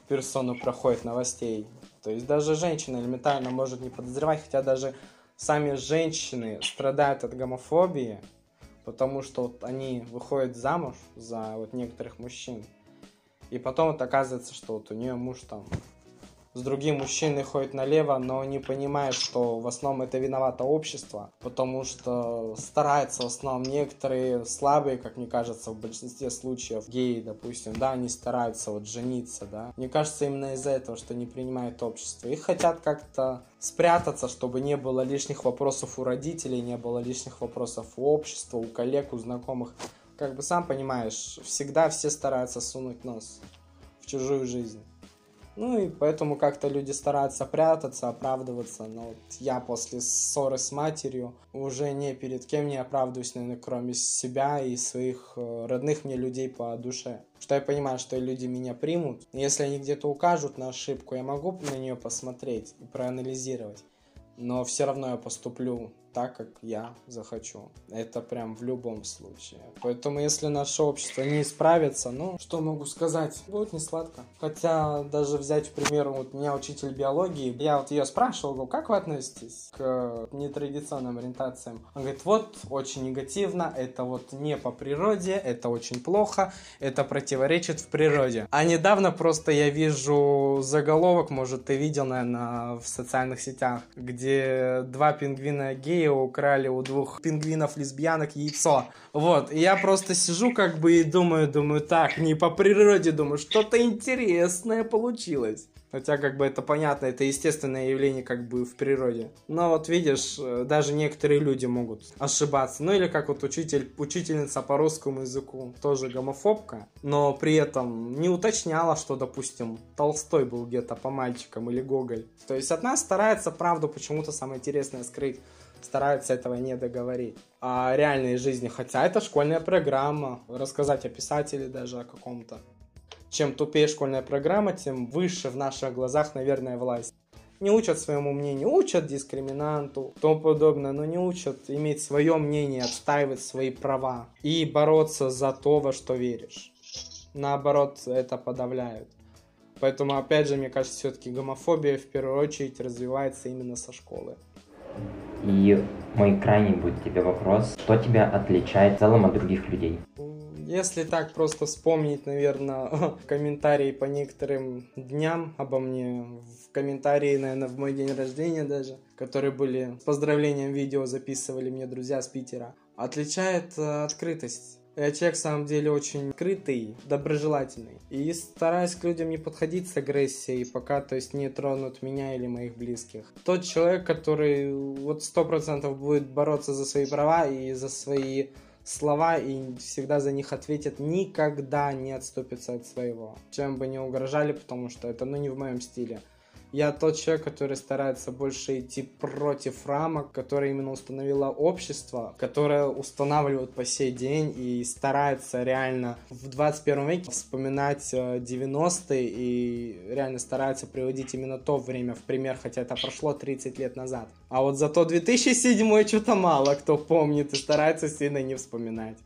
персону проходит новостей. То есть даже женщина элементарно может не подозревать, хотя даже сами женщины страдают от гомофобии, потому что вот они выходят замуж за вот некоторых мужчин. И потом вот оказывается, что вот у нее муж там с другим мужчиной ходит налево, но не понимает, что в основном это виновато общество, потому что стараются в основном некоторые слабые, как мне кажется, в большинстве случаев, геи, допустим, да, они стараются вот жениться, да. Мне кажется, именно из-за этого, что не принимает общество. И хотят как-то спрятаться, чтобы не было лишних вопросов у родителей, не было лишних вопросов у общества, у коллег, у знакомых. Как бы сам понимаешь, всегда все стараются сунуть нос в чужую жизнь. Ну и поэтому как-то люди стараются прятаться, оправдываться. Но вот я после ссоры с матерью уже не перед кем не оправдываюсь, наверное, кроме себя и своих э, родных мне людей по душе. Что я понимаю, что люди меня примут. Если они где-то укажут на ошибку, я могу на нее посмотреть и проанализировать. Но все равно я поступлю так, как я захочу. Это прям в любом случае. Поэтому, если наше общество не исправится, ну, что могу сказать? Будет не сладко. Хотя, даже взять, к примеру, вот меня учитель биологии, я вот ее спрашивал, говорю, как вы относитесь к нетрадиционным ориентациям? Он говорит, вот, очень негативно, это вот не по природе, это очень плохо, это противоречит в природе. А недавно просто я вижу заголовок, может, ты видел, наверное, в социальных сетях, где два пингвина гея украли у двух пингвинов-лесбиянок яйцо. Вот, и я просто сижу как бы и думаю, думаю, так, не по природе, думаю, что-то интересное получилось. Хотя, как бы, это понятно, это естественное явление, как бы, в природе. Но вот видишь, э, даже некоторые люди могут ошибаться. Ну, или как вот учитель, учительница по русскому языку, тоже гомофобка, но при этом не уточняла, что, допустим, Толстой был где-то по мальчикам или Гоголь. То есть одна старается правду почему-то самое интересное скрыть стараются этого не договорить. А реальной жизни, хотя это школьная программа, рассказать о писателе даже о каком-то чем тупее школьная программа, тем выше в наших глазах, наверное, власть. Не учат своему мнению, учат дискриминанту, тому подобное, но не учат иметь свое мнение, отстаивать свои права и бороться за то, во что веришь. Наоборот, это подавляют. Поэтому, опять же, мне кажется, все-таки гомофобия в первую очередь развивается именно со школы. И мой крайний будет тебе вопрос. Что тебя отличает в целом от других людей? Если так просто вспомнить, наверное, комментарии по некоторым дням обо мне, в комментарии, наверное, в мой день рождения даже, которые были с поздравлением видео записывали мне друзья с Питера, отличает э, открытость. Я человек, в самом деле, очень открытый, доброжелательный. И стараюсь к людям не подходить с агрессией, пока, то есть, не тронут меня или моих близких. Тот человек, который вот сто процентов будет бороться за свои права и за свои слова и всегда за них ответят, никогда не отступятся от своего. Чем бы не угрожали, потому что это ну не в моем стиле. Я тот человек, который старается больше идти против рамок, которые именно установило общество, которое устанавливают по сей день и старается реально в 21 веке вспоминать 90-е э, и реально старается приводить именно то время в пример, хотя это прошло 30 лет назад. А вот зато 2007 что-то мало кто помнит и старается сильно не вспоминать.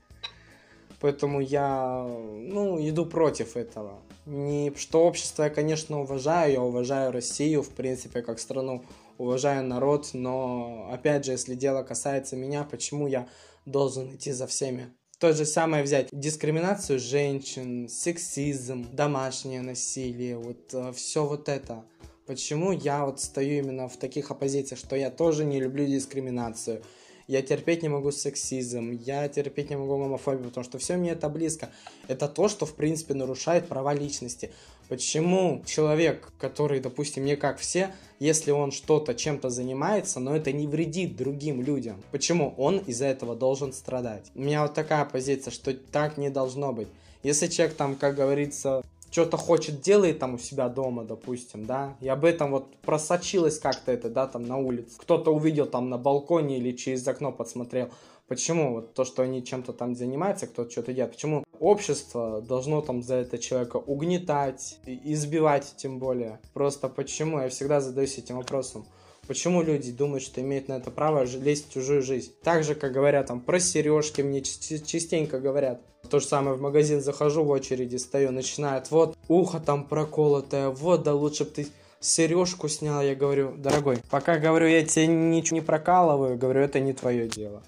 Поэтому я, ну, иду против этого. Не что общество я, конечно, уважаю, я уважаю Россию, в принципе, как страну, уважаю народ, но, опять же, если дело касается меня, почему я должен идти за всеми? То же самое взять дискриминацию женщин, сексизм, домашнее насилие, вот э, все вот это. Почему я вот стою именно в таких оппозициях, что я тоже не люблю дискриминацию, я терпеть не могу сексизм, я терпеть не могу гомофобию, потому что все мне это близко. Это то, что, в принципе, нарушает права личности. Почему человек, который, допустим, не как все, если он что-то чем-то занимается, но это не вредит другим людям, почему он из-за этого должен страдать? У меня вот такая позиция, что так не должно быть. Если человек там, как говорится, что-то хочет, делает там у себя дома, допустим, да, и об этом вот просочилось как-то это, да, там на улице. Кто-то увидел там на балконе или через окно подсмотрел. Почему вот то, что они чем-то там занимаются, кто-то что-то делает, почему общество должно там за это человека угнетать, избивать тем более? Просто почему? Я всегда задаюсь этим вопросом. Почему люди думают, что имеют на это право лезть в чужую жизнь? Так же, как говорят там про сережки, мне частенько говорят. То же самое в магазин захожу, в очереди стою, начинают, вот ухо там проколотое, вот да лучше бы ты сережку снял, я говорю, дорогой, пока говорю, я тебе ничего не прокалываю, говорю, это не твое дело.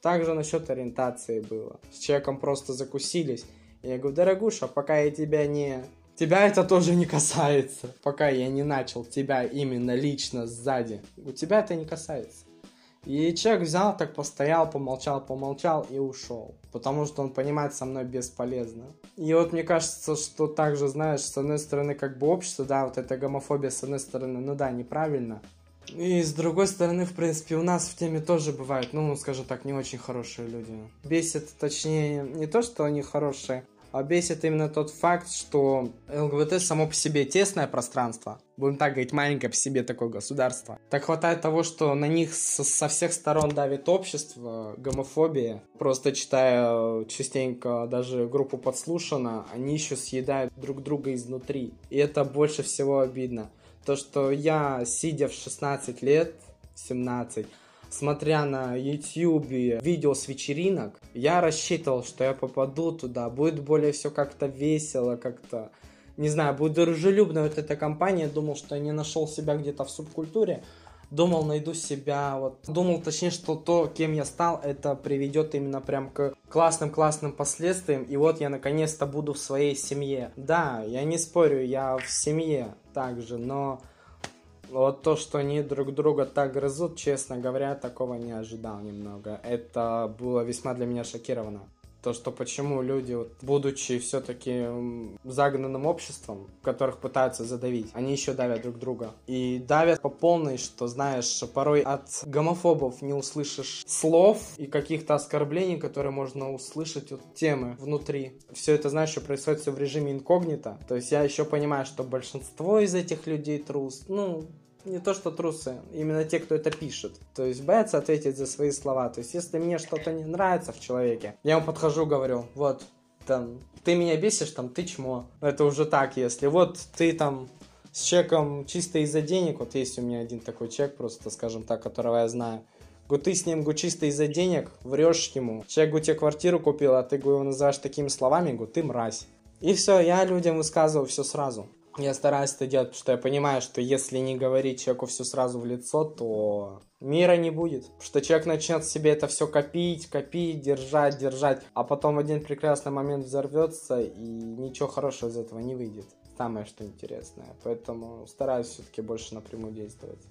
Также насчет ориентации было. С человеком просто закусились. Я говорю, дорогуша, пока я тебя не... Тебя это тоже не касается. Пока я не начал тебя именно лично сзади. У тебя это не касается. И человек взял, так постоял, помолчал, помолчал и ушел. Потому что он понимает, со мной бесполезно. И вот мне кажется, что также, знаешь, с одной стороны, как бы общество, да, вот эта гомофобия, с одной стороны, ну да, неправильно. И с другой стороны, в принципе, у нас в теме тоже бывают, ну, скажем так, не очень хорошие люди. Бесит, точнее, не то, что они хорошие, а бесит именно тот факт, что ЛГБТ само по себе тесное пространство, будем так говорить, маленькое по себе такое государство. Так хватает того, что на них со, всех сторон давит общество, гомофобия. Просто читая частенько даже группу подслушано, они еще съедают друг друга изнутри. И это больше всего обидно. То, что я, сидя в 16 лет, 17, смотря на YouTube видео с вечеринок, я рассчитывал, что я попаду туда, будет более все как-то весело, как-то, не знаю, будет дружелюбно. Вот эта компания, думал, что я не нашел себя где-то в субкультуре, думал, найду себя, вот, думал, точнее, что то, кем я стал, это приведет именно прям к классным-классным последствиям, и вот я наконец-то буду в своей семье. Да, я не спорю, я в семье также, но вот то, что они друг друга так грызут, честно говоря, такого не ожидал немного. Это было весьма для меня шокировано. То, что почему люди, вот, будучи все-таки загнанным обществом, которых пытаются задавить, они еще давят друг друга. И давят по полной, что, знаешь, порой от гомофобов не услышишь слов и каких-то оскорблений, которые можно услышать от темы внутри. Все это, знаешь, что происходит все в режиме инкогнито. То есть я еще понимаю, что большинство из этих людей трус. Ну, не то что трусы, именно те, кто это пишет. То есть боятся ответить за свои слова. То есть если мне что-то не нравится в человеке, я ему подхожу, говорю, вот, там, ты меня бесишь, там, ты чмо. Это уже так, если вот ты там с чеком чисто из-за денег, вот есть у меня один такой чек, просто, скажем так, которого я знаю, Говорю, ты с ним говорю, чисто из-за денег врешь ему. Человек говорю, тебе квартиру купил, а ты говорю, называешь такими словами, говорю, ты мразь. И все, я людям высказываю все сразу. Я стараюсь это делать, потому что я понимаю, что если не говорить человеку все сразу в лицо, то мира не будет. Потому что человек начнет себе это все копить, копить, держать, держать, а потом в один прекрасный момент взорвется, и ничего хорошего из этого не выйдет. Самое что интересное. Поэтому стараюсь все-таки больше напрямую действовать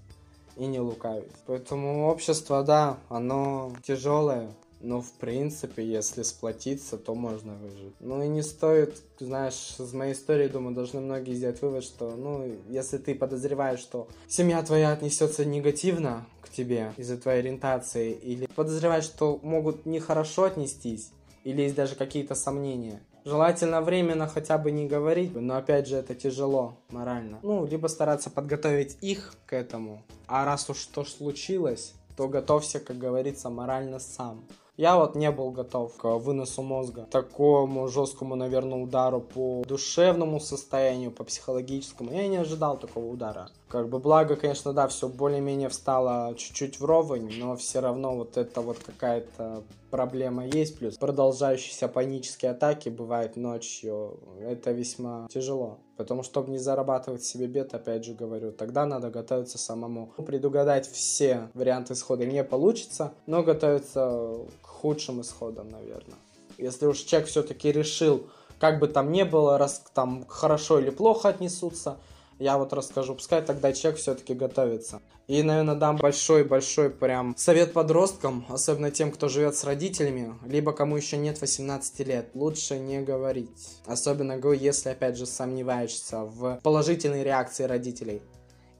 и не лукавить. Поэтому общество, да, оно тяжелое, но, в принципе, если сплотиться, то можно выжить. Ну и не стоит, знаешь, из моей истории, думаю, должны многие сделать вывод, что, ну, если ты подозреваешь, что семья твоя отнесется негативно к тебе из-за твоей ориентации, или подозреваешь, что могут нехорошо отнестись, или есть даже какие-то сомнения, Желательно временно хотя бы не говорить, но опять же это тяжело морально. Ну, либо стараться подготовить их к этому. А раз уж что случилось, то готовься, как говорится, морально сам. Я вот не был готов к выносу мозга, такому жесткому, наверное, удару по душевному состоянию, по психологическому. Я не ожидал такого удара. Как бы благо, конечно, да, все более-менее встало чуть-чуть вровень, но все равно вот это вот какая-то проблема есть. Плюс продолжающиеся панические атаки бывают ночью. Это весьма тяжело. Потому что, чтобы не зарабатывать себе бед, опять же говорю, тогда надо готовиться самому. Предугадать все варианты исхода не получится, но готовиться к худшим исходам, наверное. Если уж человек все-таки решил, как бы там ни было, раз там хорошо или плохо отнесутся, я вот расскажу. Пускай тогда человек все-таки готовится. И, наверное, дам большой-большой прям совет подросткам, особенно тем, кто живет с родителями, либо кому еще нет 18 лет. Лучше не говорить. Особенно, если, опять же, сомневаешься в положительной реакции родителей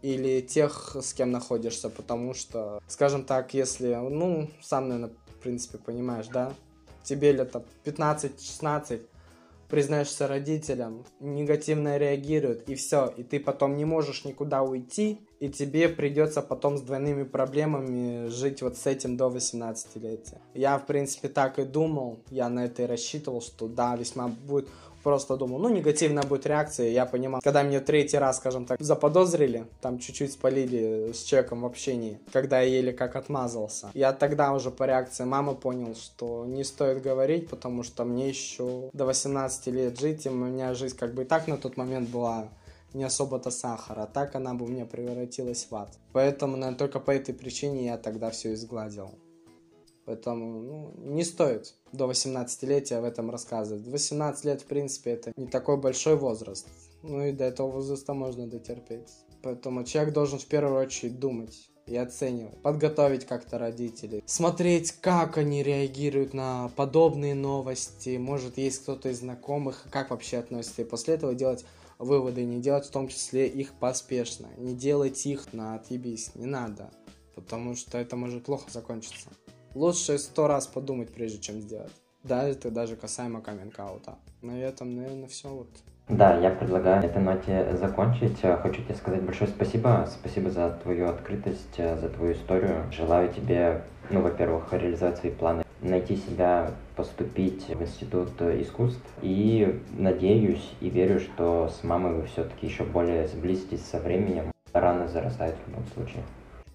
или тех, с кем находишься, потому что, скажем так, если, ну, сам, наверное, в принципе, понимаешь, да, тебе лет 15-16, признаешься родителям, негативно реагируют, и все, и ты потом не можешь никуда уйти, и тебе придется потом с двойными проблемами жить вот с этим до 18-летия. Я, в принципе, так и думал, я на это и рассчитывал, что да, весьма будет просто думал, ну, негативная будет реакция, я понимал. Когда мне третий раз, скажем так, заподозрили, там чуть-чуть спалили с человеком в общении, когда я еле как отмазался. Я тогда уже по реакции мамы понял, что не стоит говорить, потому что мне еще до 18 лет жить, и у меня жизнь как бы и так на тот момент была не особо-то сахара, так она бы у меня превратилась в ад. Поэтому, наверное, только по этой причине я тогда все изгладил. Поэтому ну, не стоит до 18-летия в этом рассказывать. 18 лет, в принципе, это не такой большой возраст. Ну и до этого возраста можно дотерпеть. Поэтому человек должен в первую очередь думать и оценивать, подготовить как-то родителей, смотреть, как они реагируют на подобные новости, может есть кто-то из знакомых, как вообще относится, и после этого делать выводы, не делать в том числе их поспешно, не делать их на отъебись, не надо, потому что это может плохо закончиться. Лучше сто раз подумать, прежде чем сделать. Да, это даже касаемо каминг-аута. На этом, наверное, все вот. Да, я предлагаю на этой ноте закончить. Хочу тебе сказать большое спасибо. Спасибо за твою открытость, за твою историю. Желаю тебе, ну, во-первых, реализации плана найти себя, поступить в институт искусств. И надеюсь и верю, что с мамой вы все-таки еще более сблизитесь со временем. Рано зарастает в любом случае.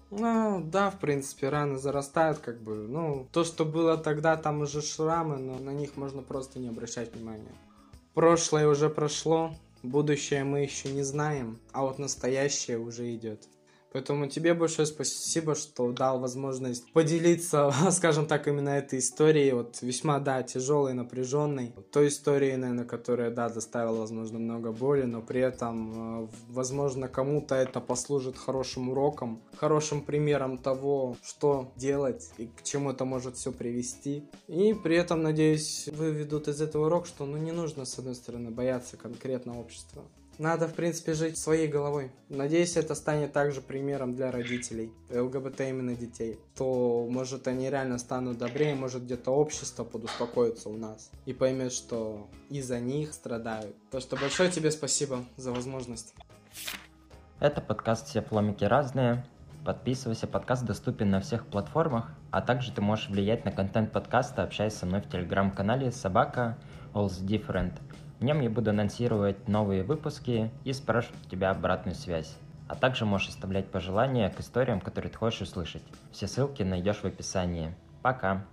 Ну, да, в принципе, раны зарастают, как бы. Ну, то, что было тогда, там уже шрамы, но на них можно просто не обращать внимания. Прошлое уже прошло, будущее мы еще не знаем, а вот настоящее уже идет. Поэтому тебе большое спасибо, что дал возможность поделиться, скажем так, именно этой историей, вот весьма, да, тяжелой, напряженной. Той историей, наверное, которая, да, доставила, возможно, много боли, но при этом, э, возможно, кому-то это послужит хорошим уроком, хорошим примером того, что делать и к чему это может все привести. И при этом, надеюсь, выведут из этого урок, что, ну, не нужно, с одной стороны, бояться конкретно общества. Надо, в принципе, жить своей головой. Надеюсь, это станет также примером для родителей ЛГБТ именно детей. То, может, они реально станут добрее, может, где-то общество подуспокоится у нас и поймет, что из-за них страдают. То, что большое тебе спасибо за возможность. Это подкаст «Все фломики разные». Подписывайся, подкаст доступен на всех платформах, а также ты можешь влиять на контент подкаста, общаясь со мной в телеграм-канале «Собака All's Different». В нем я буду анонсировать новые выпуски и спрашивать у тебя обратную связь. А также можешь оставлять пожелания к историям, которые ты хочешь услышать. Все ссылки найдешь в описании. Пока!